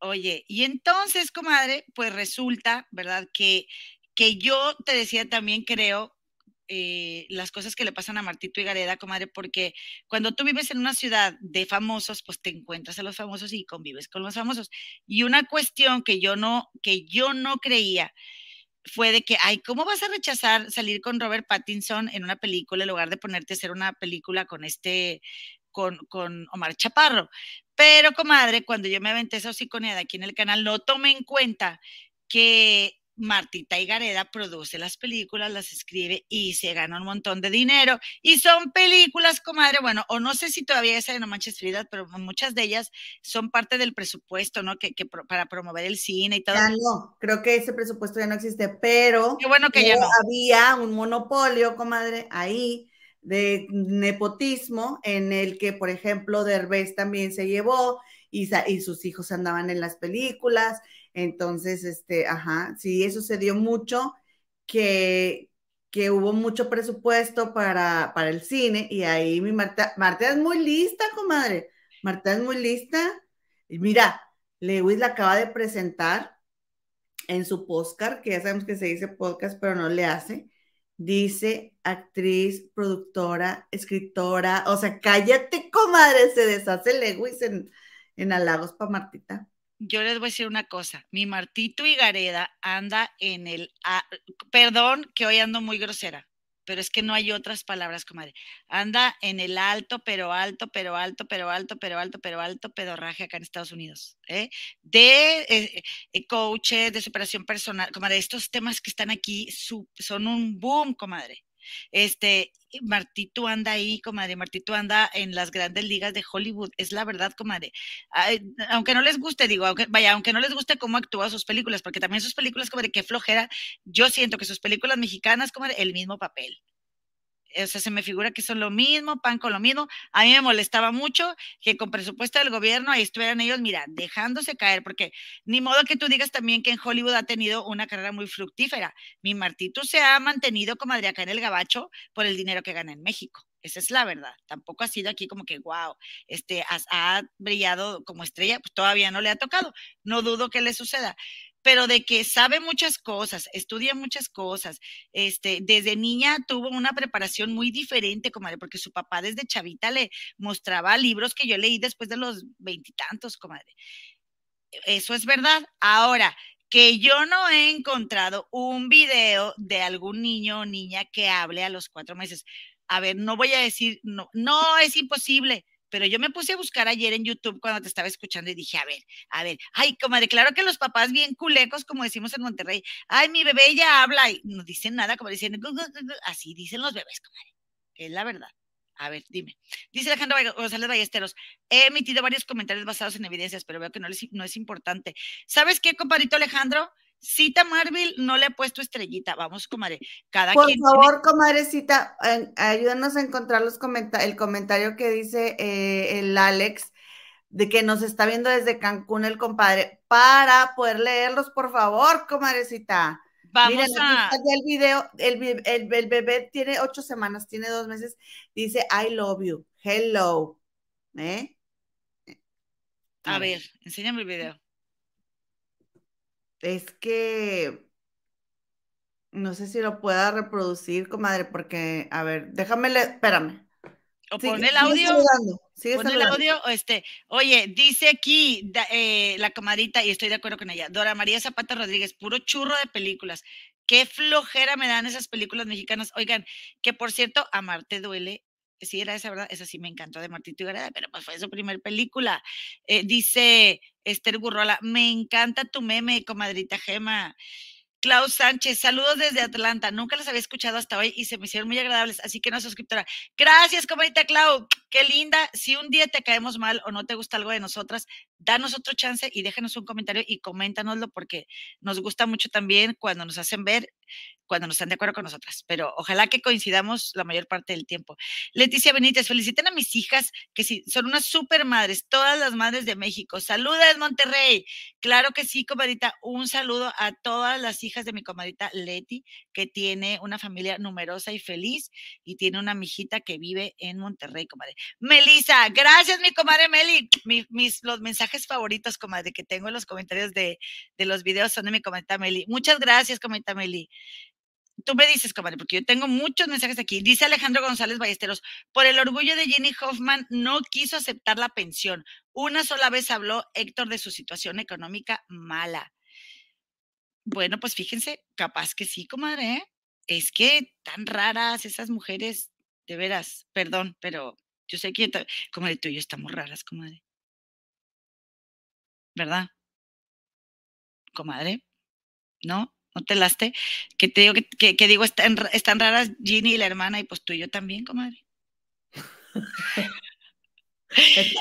Oye, y entonces, comadre, pues resulta, ¿verdad? Que, que yo te decía también, creo, eh, las cosas que le pasan a Martito y Gareda, comadre, porque cuando tú vives en una ciudad de famosos, pues te encuentras a los famosos y convives con los famosos. Y una cuestión que yo no, que yo no creía fue de que, ay, ¿cómo vas a rechazar salir con Robert Pattinson en una película en lugar de ponerte a hacer una película con este, con, con Omar Chaparro? Pero, comadre, cuando yo me aventé esa de aquí en el canal, no tomé en cuenta que Martita Gareda produce las películas, las escribe y se gana un montón de dinero. Y son películas, comadre, bueno, o no sé si todavía esa de No Manches Frida, pero muchas de ellas son parte del presupuesto, ¿no? Que, para promover el cine y todo. Ya no, creo que ese presupuesto ya no existe, pero Qué bueno que ya no. había un monopolio, comadre, ahí de nepotismo en el que, por ejemplo, Derbez también se llevó y, y sus hijos andaban en las películas entonces, este, ajá, sí, eso se dio mucho, que, que hubo mucho presupuesto para, para el cine y ahí mi Marta, Marta es muy lista, comadre. Marta es muy lista. Y mira, Lewis la acaba de presentar en su podcast, que ya sabemos que se dice podcast, pero no le hace. Dice actriz, productora, escritora. O sea, cállate, comadre, se deshace Lewis en, en halagos para Martita yo les voy a decir una cosa, mi Martito Gareda anda en el, perdón que hoy ando muy grosera, pero es que no hay otras palabras, comadre. Anda en el alto, pero alto, pero alto, pero alto, pero alto, pero alto pedorraje acá en Estados Unidos. ¿eh? De eh, eh, coaches, de superación personal, comadre, estos temas que están aquí son un boom, comadre. Este, Martito anda ahí, comadre, Martito anda en las grandes ligas de Hollywood, es la verdad, comadre. aunque no les guste, digo, aunque, vaya, aunque no les guste cómo actúa sus películas, porque también sus películas, comadre, qué flojera, yo siento que sus películas mexicanas, comadre, el mismo papel o sea, se me figura que son lo mismo, pan con lo mismo. A mí me molestaba mucho que con presupuesto del gobierno ahí estuvieran ellos, mira, dejándose caer, porque ni modo que tú digas también que en Hollywood ha tenido una carrera muy fructífera. Mi Martito se ha mantenido como acá en el Gabacho por el dinero que gana en México. Esa es la verdad. Tampoco ha sido aquí como que, wow, este, ha, ha brillado como estrella, pues todavía no le ha tocado. No dudo que le suceda pero de que sabe muchas cosas, estudia muchas cosas. Este, desde niña tuvo una preparación muy diferente, comadre, porque su papá desde chavita le mostraba libros que yo leí después de los veintitantos, comadre. Eso es verdad. Ahora, que yo no he encontrado un video de algún niño o niña que hable a los cuatro meses. A ver, no voy a decir, no, no es imposible, pero yo me puse a buscar ayer en YouTube cuando te estaba escuchando y dije, a ver, a ver, ay, comadre, claro que los papás bien culecos, como decimos en Monterrey, ay, mi bebé ya habla y no dicen nada, como dicen, así dicen los bebés, comadre, es la verdad. A ver, dime. Dice Alejandro González Ballesteros, he emitido varios comentarios basados en evidencias, pero veo que no, no es importante. ¿Sabes qué, compadrito Alejandro? Cita Marvel no le ha puesto estrellita. Vamos, comadre. Cada Por favor, comadrecita, ayúdanos a encontrar los el comentario que dice eh, el Alex de que nos está viendo desde Cancún el compadre, para poder leerlos, por favor, comadrecita. Vamos a... el video, el, el, bebé tiene ocho semanas, tiene dos meses, dice I love you, hello. ¿Eh? A ver, enséñame el video. Es que no sé si lo pueda reproducir, comadre, porque, a ver, déjame, espérame. O pon el audio. pon el audio, este, oye, dice aquí eh, la comadrita, y estoy de acuerdo con ella, Dora María Zapata Rodríguez, puro churro de películas. Qué flojera me dan esas películas mexicanas. Oigan, que por cierto, Amarte duele. Sí, era esa, ¿verdad? Esa sí me encantó de Martito y Gareda, pero pues fue su primer película. Eh, dice Esther Gurrola, me encanta tu meme, comadrita Gema. Klaus Sánchez, saludos desde Atlanta. Nunca las había escuchado hasta hoy y se me hicieron muy agradables, así que no suscriptora. Gracias, comadita Clau. Qué linda. Si un día te caemos mal o no te gusta algo de nosotras, danos otro chance y déjanos un comentario y coméntanoslo porque nos gusta mucho también cuando nos hacen ver cuando no están de acuerdo con nosotras, pero ojalá que coincidamos la mayor parte del tiempo. Leticia Benítez, feliciten a mis hijas, que sí, son unas super madres, todas las madres de México. Saludos, Monterrey. Claro que sí, comadita, un saludo a todas las hijas de mi comadita Leti, que tiene una familia numerosa y feliz y tiene una mijita que vive en Monterrey, comadre. Melisa, gracias, mi comadre Meli. mis, los mensajes favoritos, comadre, que tengo en los comentarios de, de los videos son de mi comadita Meli. Muchas gracias, comadita Meli. Tú me dices, comadre, porque yo tengo muchos mensajes aquí. Dice Alejandro González Ballesteros, por el orgullo de Jenny Hoffman, no quiso aceptar la pensión. Una sola vez habló Héctor de su situación económica mala. Bueno, pues fíjense, capaz que sí, comadre. ¿eh? Es que tan raras esas mujeres, de veras, perdón, pero yo sé que, comadre, tú y yo estamos raras, comadre. ¿Verdad? Comadre, ¿no? ¿No te laste? Que te digo que, que, digo, están, están raras Ginny y la hermana, y pues tú y yo también, comadre.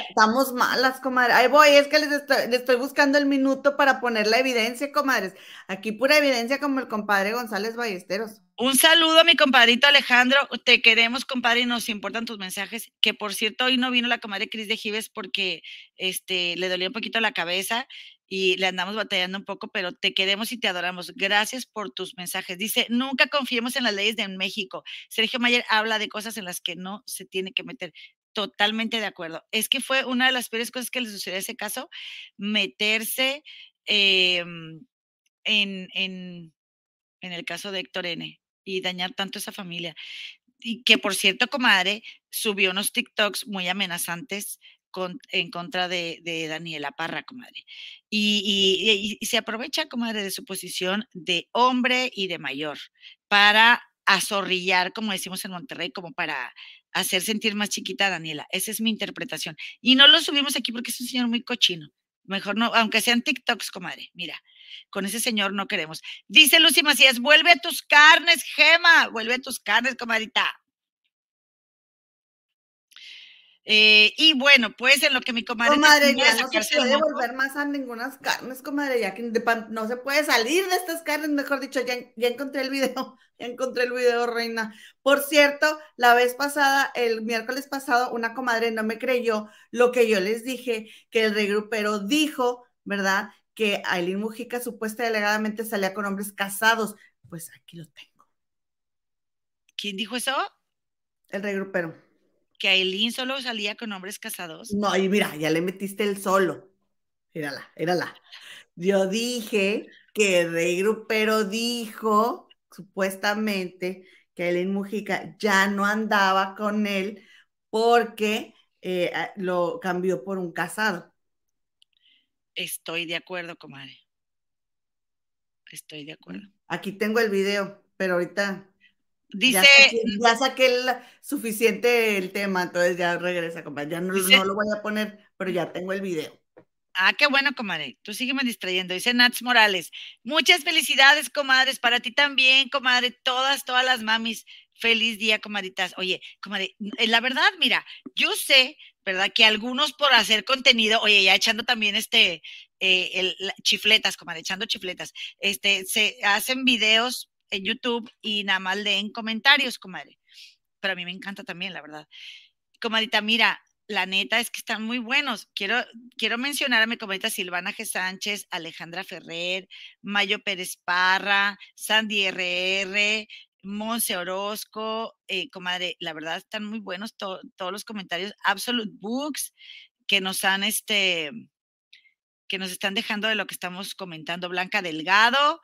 Estamos malas, comadre. Ahí voy, es que les estoy, buscando el minuto para poner la evidencia, comadres. Aquí pura evidencia como el compadre González Ballesteros. Un saludo a mi compadrito Alejandro. Te queremos, compadre, y nos importan tus mensajes. Que por cierto, hoy no vino la comadre Cris de Gives porque este, le dolía un poquito la cabeza y le andamos batallando un poco, pero te queremos y te adoramos. Gracias por tus mensajes. Dice, nunca confiemos en las leyes de México. Sergio Mayer habla de cosas en las que no se tiene que meter. Totalmente de acuerdo. Es que fue una de las peores cosas que le sucedió a ese caso, meterse em, en, en, el caso de Héctor N y dañar tanto a esa familia. Y que por cierto, comadre, subió unos TikToks muy amenazantes en contra de, Daniela Parra, comadre. Y, y, se aprovecha, comadre, de su posición de hombre y de mayor para azorrillar, como decimos en Monterrey, como para hacer sentir más chiquita a Daniela. Esa es mi interpretación. Y no lo subimos aquí porque es un señor muy cochino. Mejor no, aunque sean TikToks, comadre. Mira, con ese señor no queremos. Dice Lucy Macías, vuelve a tus carnes, Gema, vuelve a tus carnes, comadrita. Eh, y bueno, pues en lo que mi comadre. Comadre, ya no se puede volver más a ninguna carnes, comadre, ya que no se puede salir de estas carnes, mejor dicho, ya, ya encontré el video, ya encontré el video, reina. Por cierto, la vez pasada, el miércoles pasado, una comadre no me creyó lo que yo les dije, que el regrupero dijo, ¿verdad? Que Aileen Mujica supuesta delegadamente salía con hombres casados. Pues aquí lo tengo. ¿Quién dijo eso? El regrupero que Aileen solo salía con hombres casados. No, y mira, ya le metiste el solo. Érala, érala. Yo dije que rey grupero dijo, supuestamente, que Aileen Mujica ya no andaba con él porque eh, lo cambió por un casado. Estoy de acuerdo, comadre. Estoy de acuerdo. Aquí tengo el video, pero ahorita Dice. Ya saqué, el, suficiente el tema, entonces ya regresa, compadre. Ya no, no, lo voy a poner, pero ya tengo el video. Ah, qué bueno, comadre. Tú sígueme distrayendo. Dice Nats Morales. Muchas felicidades, comadres. Para ti también, comadre. Todas, todas las mamis. Feliz día, comadritas. Oye, comadre, eh, la verdad, mira, yo sé, ¿verdad? Que algunos por hacer contenido, oye, ya echando también este, eh, el, chifletas, comadre, echando chifletas, este, se hacen videos en YouTube y nada más leen comentarios, comadre. Pero a mí me encanta también, la verdad. Comadita, mira, la neta es que están muy buenos. Quiero, quiero mencionar a mi comadita Silvana G. Sánchez, Alejandra Ferrer, Mayo Pérez Parra, Sandy RR, Monse Orozco, eh, comadre, la verdad están muy buenos todos los comentarios. Absolute Books, que nos han este, que nos están dejando de lo que estamos comentando. Blanca Delgado.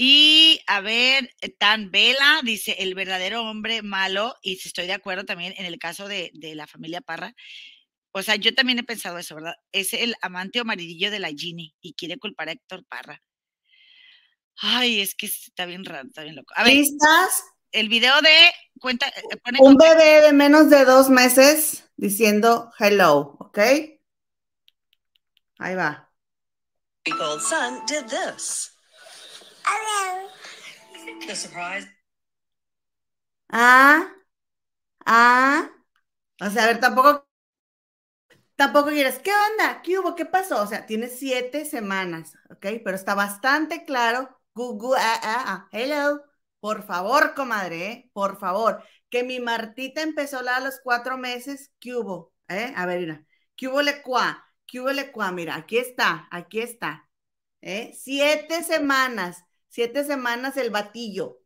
Y a ver, Tan Vela dice el verdadero hombre malo, y estoy de acuerdo también en el caso de, de la familia Parra, o sea, yo también he pensado eso, ¿verdad? Es el amante o maridillo de la Ginny y quiere culpar a Héctor Parra. Ay, es que está bien raro, está bien loco. A ver, ¿Listas? el video de cuenta. eh, pone Un bebé de menos de dos meses diciendo hello, ¿ok? Ahí va. old son did this. The surprise Ah, ah. O sea, a ver, tampoco, tampoco quieres, ¿qué onda? ¿Qué hubo? ¿Qué pasó? O sea, tiene siete semanas, ¿ok? Pero está bastante claro. Gugu, ah, hello. Por favor, comadre, ¿eh? por favor. Que mi Martita empezó a los cuatro meses, ¿qué hubo? ¿Eh? A ver, mira. ¿Qué hubo le cuá? ¿Qué hubo le cuá? Mira, aquí está, aquí está. ¿Eh? Siete semanas, siete semanas el batillo.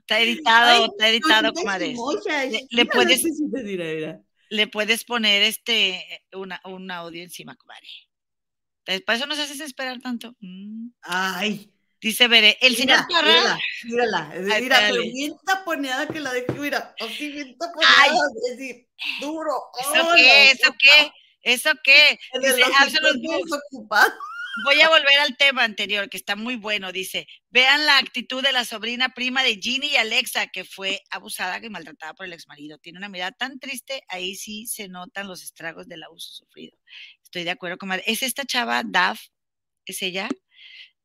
Está editado, Ay, está editado, chimochas. Le- puedes-. Le puedes poner este una, un audio encima, comadre. Entonces, Para eso nos haces esperar tanto. Mm. Ay, Dice Veré, el señor Parra. mírala, mírala. Es- Ay, Mira, pero espérale. bien taponeada que la mira, así bien taponeada, es decir, duro. ¿Eso Oh, qué? ¿Eso qué? ¿Eso qué? Dice Voy a volver al tema anterior, que está muy bueno. Dice, vean la actitud de la sobrina prima de Ginny y Alexa, que fue abusada y maltratada por el exmarido. Tiene una mirada tan triste, ahí sí se notan los estragos del abuso sufrido. Estoy de acuerdo con ¿Es esta chava, Daf? ¿Es ella?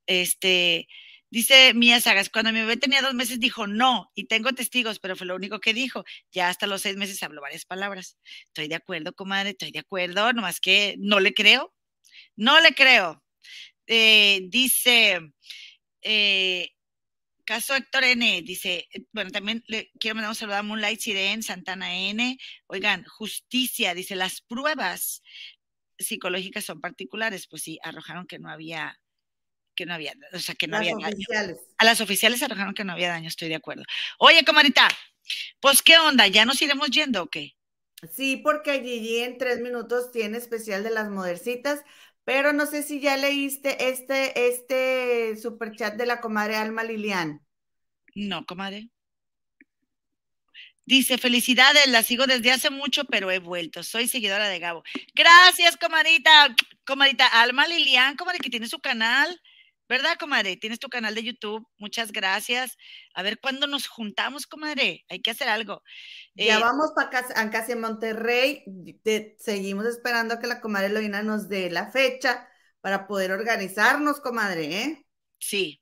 Este, dice Mía Sagas, cuando mi bebé tenía dos meses dijo no, y tengo testigos, pero fue lo único que dijo. Ya hasta los seis meses habló varias palabras. Estoy de acuerdo, comadre, estoy de acuerdo, nomás que no le creo. No le creo. Eh, dice, eh, caso Héctor N, dice, eh, bueno, también le quiero mandar un saludo a Moonlight Siren, Santana N. Oigan, justicia, dice, las pruebas psicológicas son particulares, pues sí, arrojaron que no había, que no había, o sea, que no Las había daño. A las oficiales arrojaron que no había daño, estoy de acuerdo. Oye, comadita, pues qué onda, ¿ya nos iremos yendo o qué? Sí, porque Gigi en tres minutos tiene especial de las modercitas, pero no sé si ya leíste este, este superchat de la comadre Alma Lilian. No, comadre. Dice, felicidades, la sigo desde hace mucho, pero he vuelto. Soy seguidora de Gabo. Gracias, comadita. Comadita Alma Lilian, comadre, que tiene su canal. ¿Verdad, comadre? Tienes tu canal de YouTube. Muchas gracias. A ver cuándo nos juntamos, comadre. Hay que hacer algo. Ya Eh, vamos para casa, casi en Monterrey. Te- seguimos esperando a que la comadre Eloína nos dé la fecha para poder organizarnos, comadre, ¿eh? sí.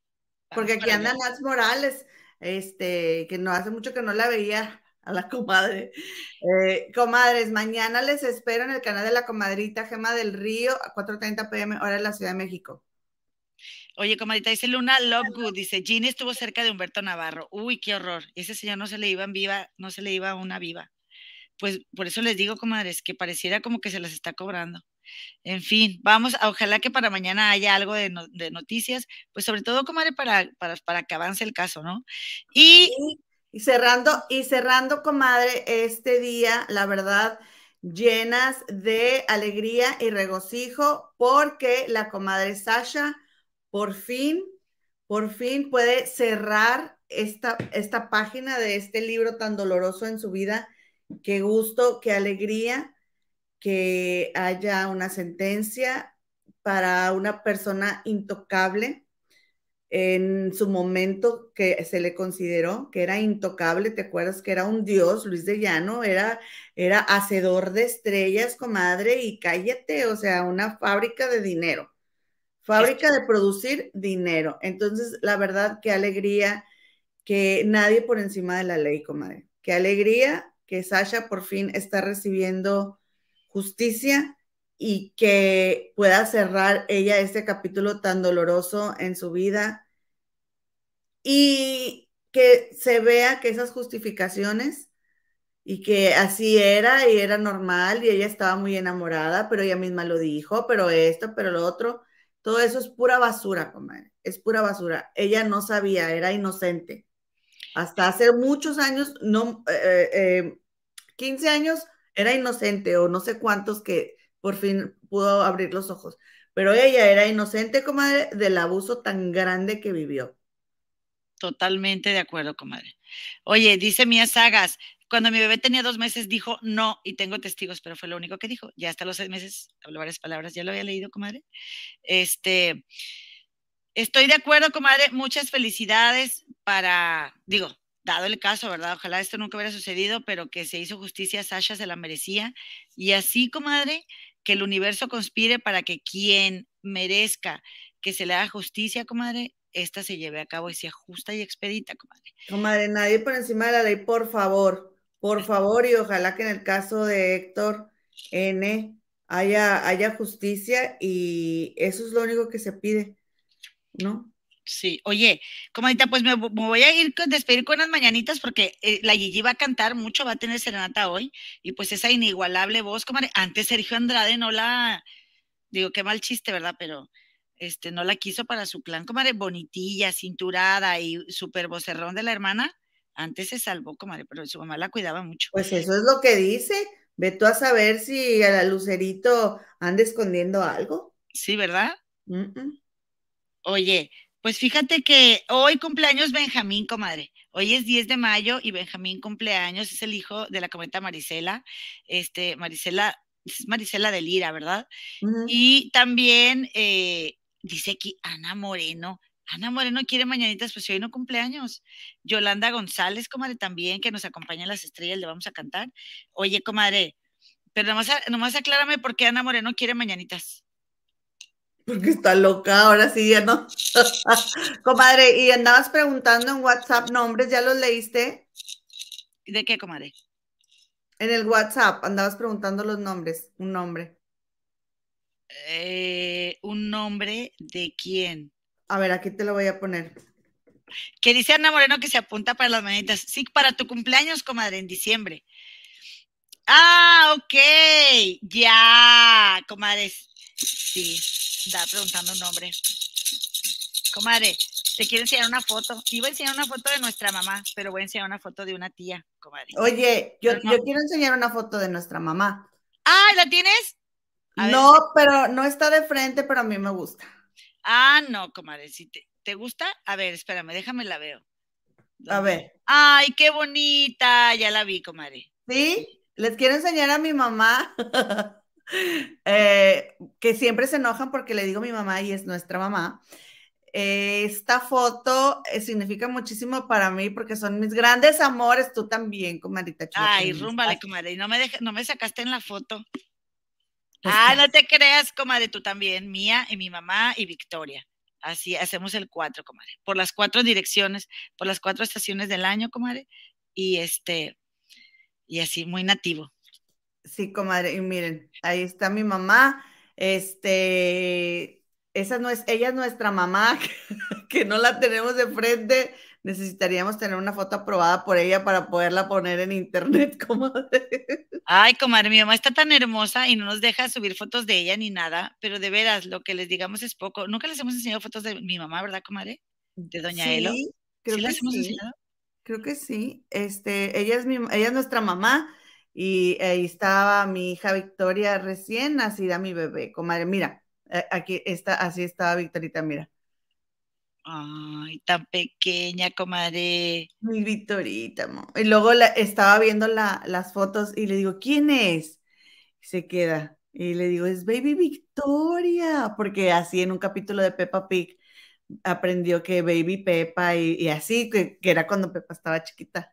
Porque aquí para anda allá. Nats Morales, este, que no hace mucho que no la veía a la comadre. Eh, comadres, mañana les espero en el canal de la comadrita Gema del Río a 4.30 pm, hora de la Ciudad de México. Oye, comadita, dice Luna Lovegood, dice, Ginny estuvo cerca de Humberto Navarro. Uy, qué horror. Ese señor no se le iba en viva, no se le iba una viva. Pues por eso les digo, comadres, que pareciera como que se las está cobrando. En fin, vamos, a- ojalá que para mañana haya algo de, no- de noticias, pues sobre todo, comadre, para, para, para que avance el caso, ¿no? Y Y, y cerrando, y cerrando, comadre, este día, la verdad, llenas de alegría y regocijo, porque la comadre Sasha, por fin, por fin puede cerrar esta, esta página de este libro tan doloroso en su vida. Qué gusto, qué alegría que haya una sentencia para una persona intocable en su momento que se le consideró que era intocable, ¿te acuerdas que era un dios, Luis de Llano, era, era hacedor de estrellas, comadre, y cállate, o sea, una fábrica de dinero, fábrica de producir dinero. Entonces, la verdad, qué alegría que nadie por encima de la ley, comadre, qué alegría que Sasha por fin está recibiendo justicia y que pueda cerrar ella este capítulo tan doloroso en su vida y que se vea que esas justificaciones y que así era y era normal y ella estaba muy enamorada, pero ella misma lo dijo, pero esto, pero lo otro, todo eso es pura basura, comadre, es pura basura. Ella no sabía, era inocente. Hasta hace muchos años, no, eh, eh, 15 años, era inocente o no sé cuántos que por fin pudo abrir los ojos. Pero ella era inocente, comadre, del abuso tan grande que vivió. Totalmente de acuerdo, comadre. Oye, dice Mía Sagas, cuando mi bebé tenía dos meses dijo no y tengo testigos, pero fue lo único que dijo. Ya hasta los seis meses habló varias palabras, ya lo había leído, comadre. Este, estoy de acuerdo, comadre. Muchas felicidades para, digo, dado el caso, ¿verdad? Ojalá esto nunca hubiera sucedido, pero que se hizo justicia, Sasha se la merecía. Y así, comadre, que el universo conspire para que quien merezca que se le haga justicia, comadre, esta se lleve a cabo y sea justa y expedita, comadre. Comadre, nadie por encima de la ley, por favor, por favor, y ojalá que en el caso de Héctor N haya, haya justicia y eso es lo único que se pide, ¿no? Sí, oye, comadita, pues me, voy a ir con, despedir con unas mañanitas porque eh, la Gigi va a cantar mucho, va a tener serenata hoy y pues esa inigualable voz, comadre, antes Sergio Andrade no la, digo, qué mal chiste, ¿verdad? Pero este, no la quiso para su clan, comadre, bonitilla, cinturada y súper vocerrón de la hermana, antes se salvó, comadre, pero su mamá la cuidaba mucho. Pues eso es lo que dice. Ve tú a saber si a la Lucerito anda escondiendo algo. Sí, ¿verdad? Mm, mm. Oye, pues fíjate que hoy cumpleaños Benjamín, comadre. Hoy es 10 de mayo y Benjamín cumpleaños, es el hijo de la cometa Marisela. Este, Marisela, es Marisela de Lira, ¿verdad? Y también eh, dice aquí Ana Moreno. Ana Moreno quiere mañanitas, pues si hoy no cumpleaños. Yolanda González, comadre, también, que nos acompaña en las estrellas, le vamos a cantar. Oye, comadre, pero nomás, nomás aclárame por qué Ana Moreno quiere mañanitas. Porque está loca, ahora sí ya no. Comadre, y andabas preguntando en WhatsApp nombres, ¿ya los leíste? ¿De qué, comadre? En el WhatsApp andabas preguntando los nombres, un nombre. Eh, un nombre de quién. A ver, aquí te lo voy a poner. Que dice Ana Moreno que se apunta para las mañanitas. Sí, para tu cumpleaños, comadre, en diciembre. Ah, ok. Ya, comadres. Sí, estaba preguntando un nombre. Comadre, te quiero enseñar una foto. Iba a enseñar una foto de nuestra mamá, pero voy a enseñar una foto de una tía, comadre. Oye, yo, Pero no. yo quiero enseñar una foto de nuestra mamá. Ah, ¿la tienes? A ver, No, pero no está de frente, pero a mí me gusta. Ah, no, comadre. Si te, ¿te gusta, a ver, espérame, déjame la veo. A ver, Ay, qué bonita. Ya la vi, comadre. ¿sí? Les quiero enseñar a mi mamá, eh, que siempre se enojan porque le digo mi mamá y es nuestra mamá. Eh, esta foto eh, significa muchísimo para mí porque son mis grandes amores, tú también, comadita. Ay, rúmbale, comadre. Y no me, deja- no me sacaste en la foto. Ah, que- no te creas, comadre, tú también. Mía y mi mamá y Victoria. Así hacemos el cuatro, comadre. Por las cuatro direcciones, por las cuatro estaciones del año, comadre. Y este, y así, muy nativo. Sí, comadre, y miren, ahí está mi mamá. Este, esa no es, ella es nuestra mamá, que no la tenemos de frente. Necesitaríamos tener una foto aprobada por ella para poderla poner en internet, comadre. Ay, comadre, mi mamá está tan hermosa y no nos deja subir fotos de ella ni nada, pero de veras, lo que les digamos es poco. Nunca les hemos enseñado fotos de mi mamá, ¿verdad, comadre? De doña Elo. Sí, creo ¿Sí que las hemos sí. enseñado? Creo que sí. Este, ella es mi, ella es nuestra mamá y ahí estaba mi hija Victoria recién nacida, mi bebé, comadre. Mira, eh, aquí está, así estaba Victorita, mira. Ay, tan pequeña, comadre. Mi Victorita, mo. Y luego la, estaba viendo la- las fotos y le digo, ¿quién es? Y se queda. Y le digo, es Baby Victoria, porque así en un capítulo de Peppa Pig aprendió que Baby Peppa y, y así, que, que era cuando Peppa estaba chiquita.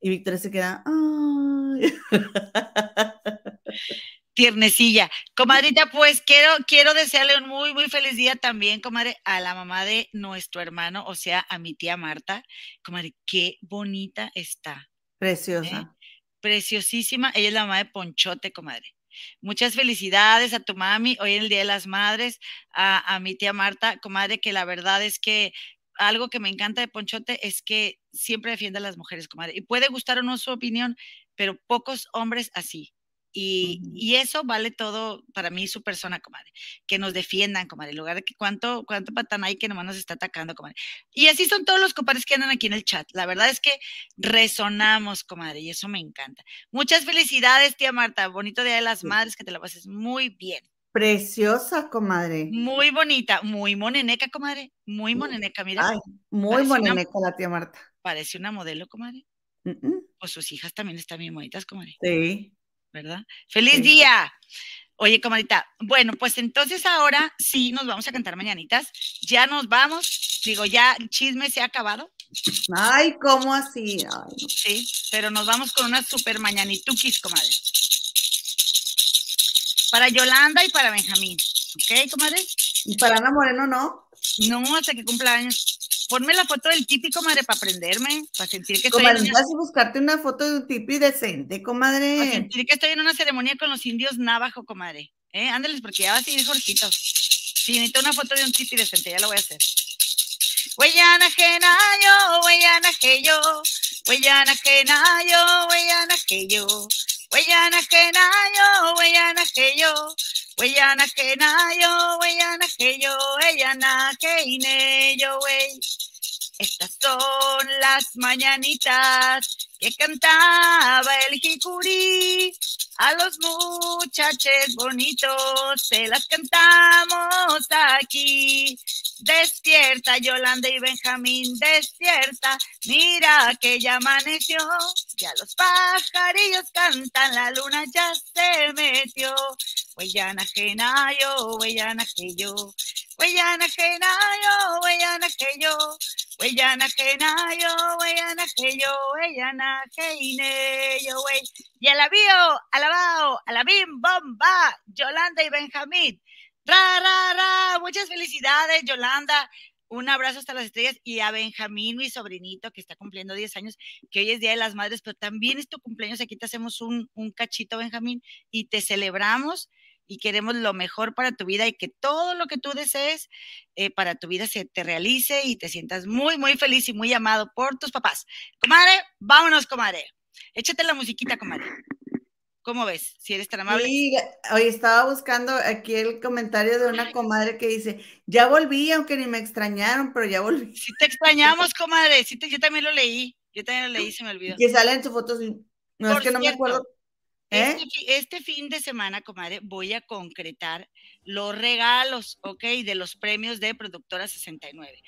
Y Victoria se queda, ay. Tiernecilla. Comadrita, pues quiero, quiero desearle un muy, muy feliz día también, comadre, a la mamá de nuestro hermano, o sea, a mi tía Marta. Comadre, qué bonita está. Preciosa. Preciosísima. Ella es la mamá de Ponchote, comadre. Muchas felicidades a tu mami hoy en el Día de las Madres, a, a mi tía Marta, comadre, que la verdad es que algo que me encanta de Ponchote es que siempre defiende a las mujeres, comadre. Y puede gustar o no su opinión, pero pocos hombres así. Y, eso vale todo para mí, su persona, comadre. Que nos defiendan, comadre. En lugar de que cuánto, cuánto patán hay que nomás nos está atacando, comadre. Y así son todos los compadres que andan aquí en el chat. La verdad es que resonamos, comadre, y eso me encanta. Muchas felicidades, tía Marta. Bonito Día de las Sí. Madres, que te la pases muy bien. Preciosa, comadre. Muy bonita, muy moneneca, comadre. Muy moneneca, mira. Ay, muy Parece una- moneneca la tía Marta. Parece una modelo, comadre. Mm, mm, Pues sus hijas también están bien bonitas, comadre. Sí. ¿Verdad? ¡Feliz Sí. día! Oye, comadita, bueno, pues entonces ahora sí nos vamos a cantar mañanitas. Ya nos vamos. Digo, ya el chisme se ha acabado. Ay, ¿cómo así? Ay, no. Sí, pero nos vamos con unas super mañanitukis, comadre. Para Yolanda y para Benjamín. ¿Ok, comadre? Y para Ana Moreno, ¿no? No, hasta que cumpla años. Ponme la foto del típico, comadre, para aprenderme, para sentir que estoy en Comadre, vas a buscarte una foto de un tipi decente, para comadre. sentir que estoy en una ceremonia con los indios navajo, comadre. ¿Eh? Ándales, porque ya va a seguir Jorgito. Sí, necesito una foto de un tipi decente, ya lo voy a hacer. Huellana huellana que yo, huellana huellana que yo, huellana genayo, huellana que yo, huellana que yo, huellana que yo, wey. Estas son las mañanitas que cantaba el jicurí. A los muchachos bonitos se las cantamos aquí. Despierta Yolanda y Benjamín, despierta. Mira que ya amaneció. Ya los pajarillos cantan, la luna ya se metió. Huellana genayo, huellana que yo. Huellana genayo, huellana que yo. Huellana genayo, huellana que yo. Huellana yo, wey. Y alabío, alabao, alabim, bomba, Yolanda y Benjamín. Ra, ra, ra. Muchas felicidades, Yolanda. Un abrazo hasta las estrellas y a Benjamín, mi sobrinito, que está cumpliendo 10 años, que hoy es Día de las Madres, pero también es tu cumpleaños. Aquí te hacemos un, un cachito, Benjamín, y te celebramos y queremos lo mejor para tu vida y que todo lo que tú desees eh, para tu vida se te realice y te sientas muy, muy feliz y muy amado por tus papás. Comadre, vámonos, comadre. Échate la musiquita, comadre. ¿Cómo ves? Si eres tan amable. Sí, hoy estaba buscando aquí el comentario de una comadre que dice, ya volví, aunque ni me extrañaron, pero ya volví. Si te extrañamos, comadre. Sí te- yo también lo leí. Yo también lo leí, se me olvidó. Que sale en su foto. sí. No, Por es que no me acuerdo. ¿Eh? Este, este fin de semana, comadre, voy a concretar los regalos, ¿ok? De los premios de Productora 69.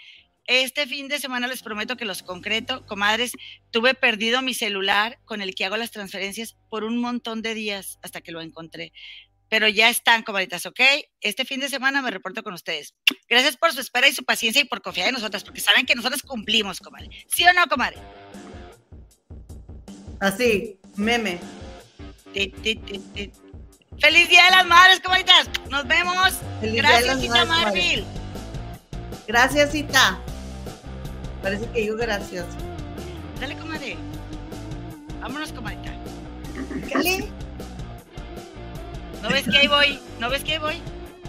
Este fin de semana les prometo que los concreto, comadres. Tuve perdido mi celular con el que hago las transferencias por un montón de días hasta que lo encontré. Pero ya están, comadritas, ¿ok? Este fin de semana me reporto con ustedes. Gracias por su espera y su paciencia y por confiar en nosotras, porque saben que nosotras cumplimos, comadre. ¿Sí o no, comadre? Así, meme. Ti, ti, ti, ti. ¡Feliz Día de las Madres, comadritas! ¡Nos vemos! Feliz Gracias, comadre. Marvil. Gracias, Cita. Parece que digo gracioso. Dale, comadre. Vámonos, comadita. ¿Qué? ¿No ves que ahí voy? ¿No ves que ahí voy?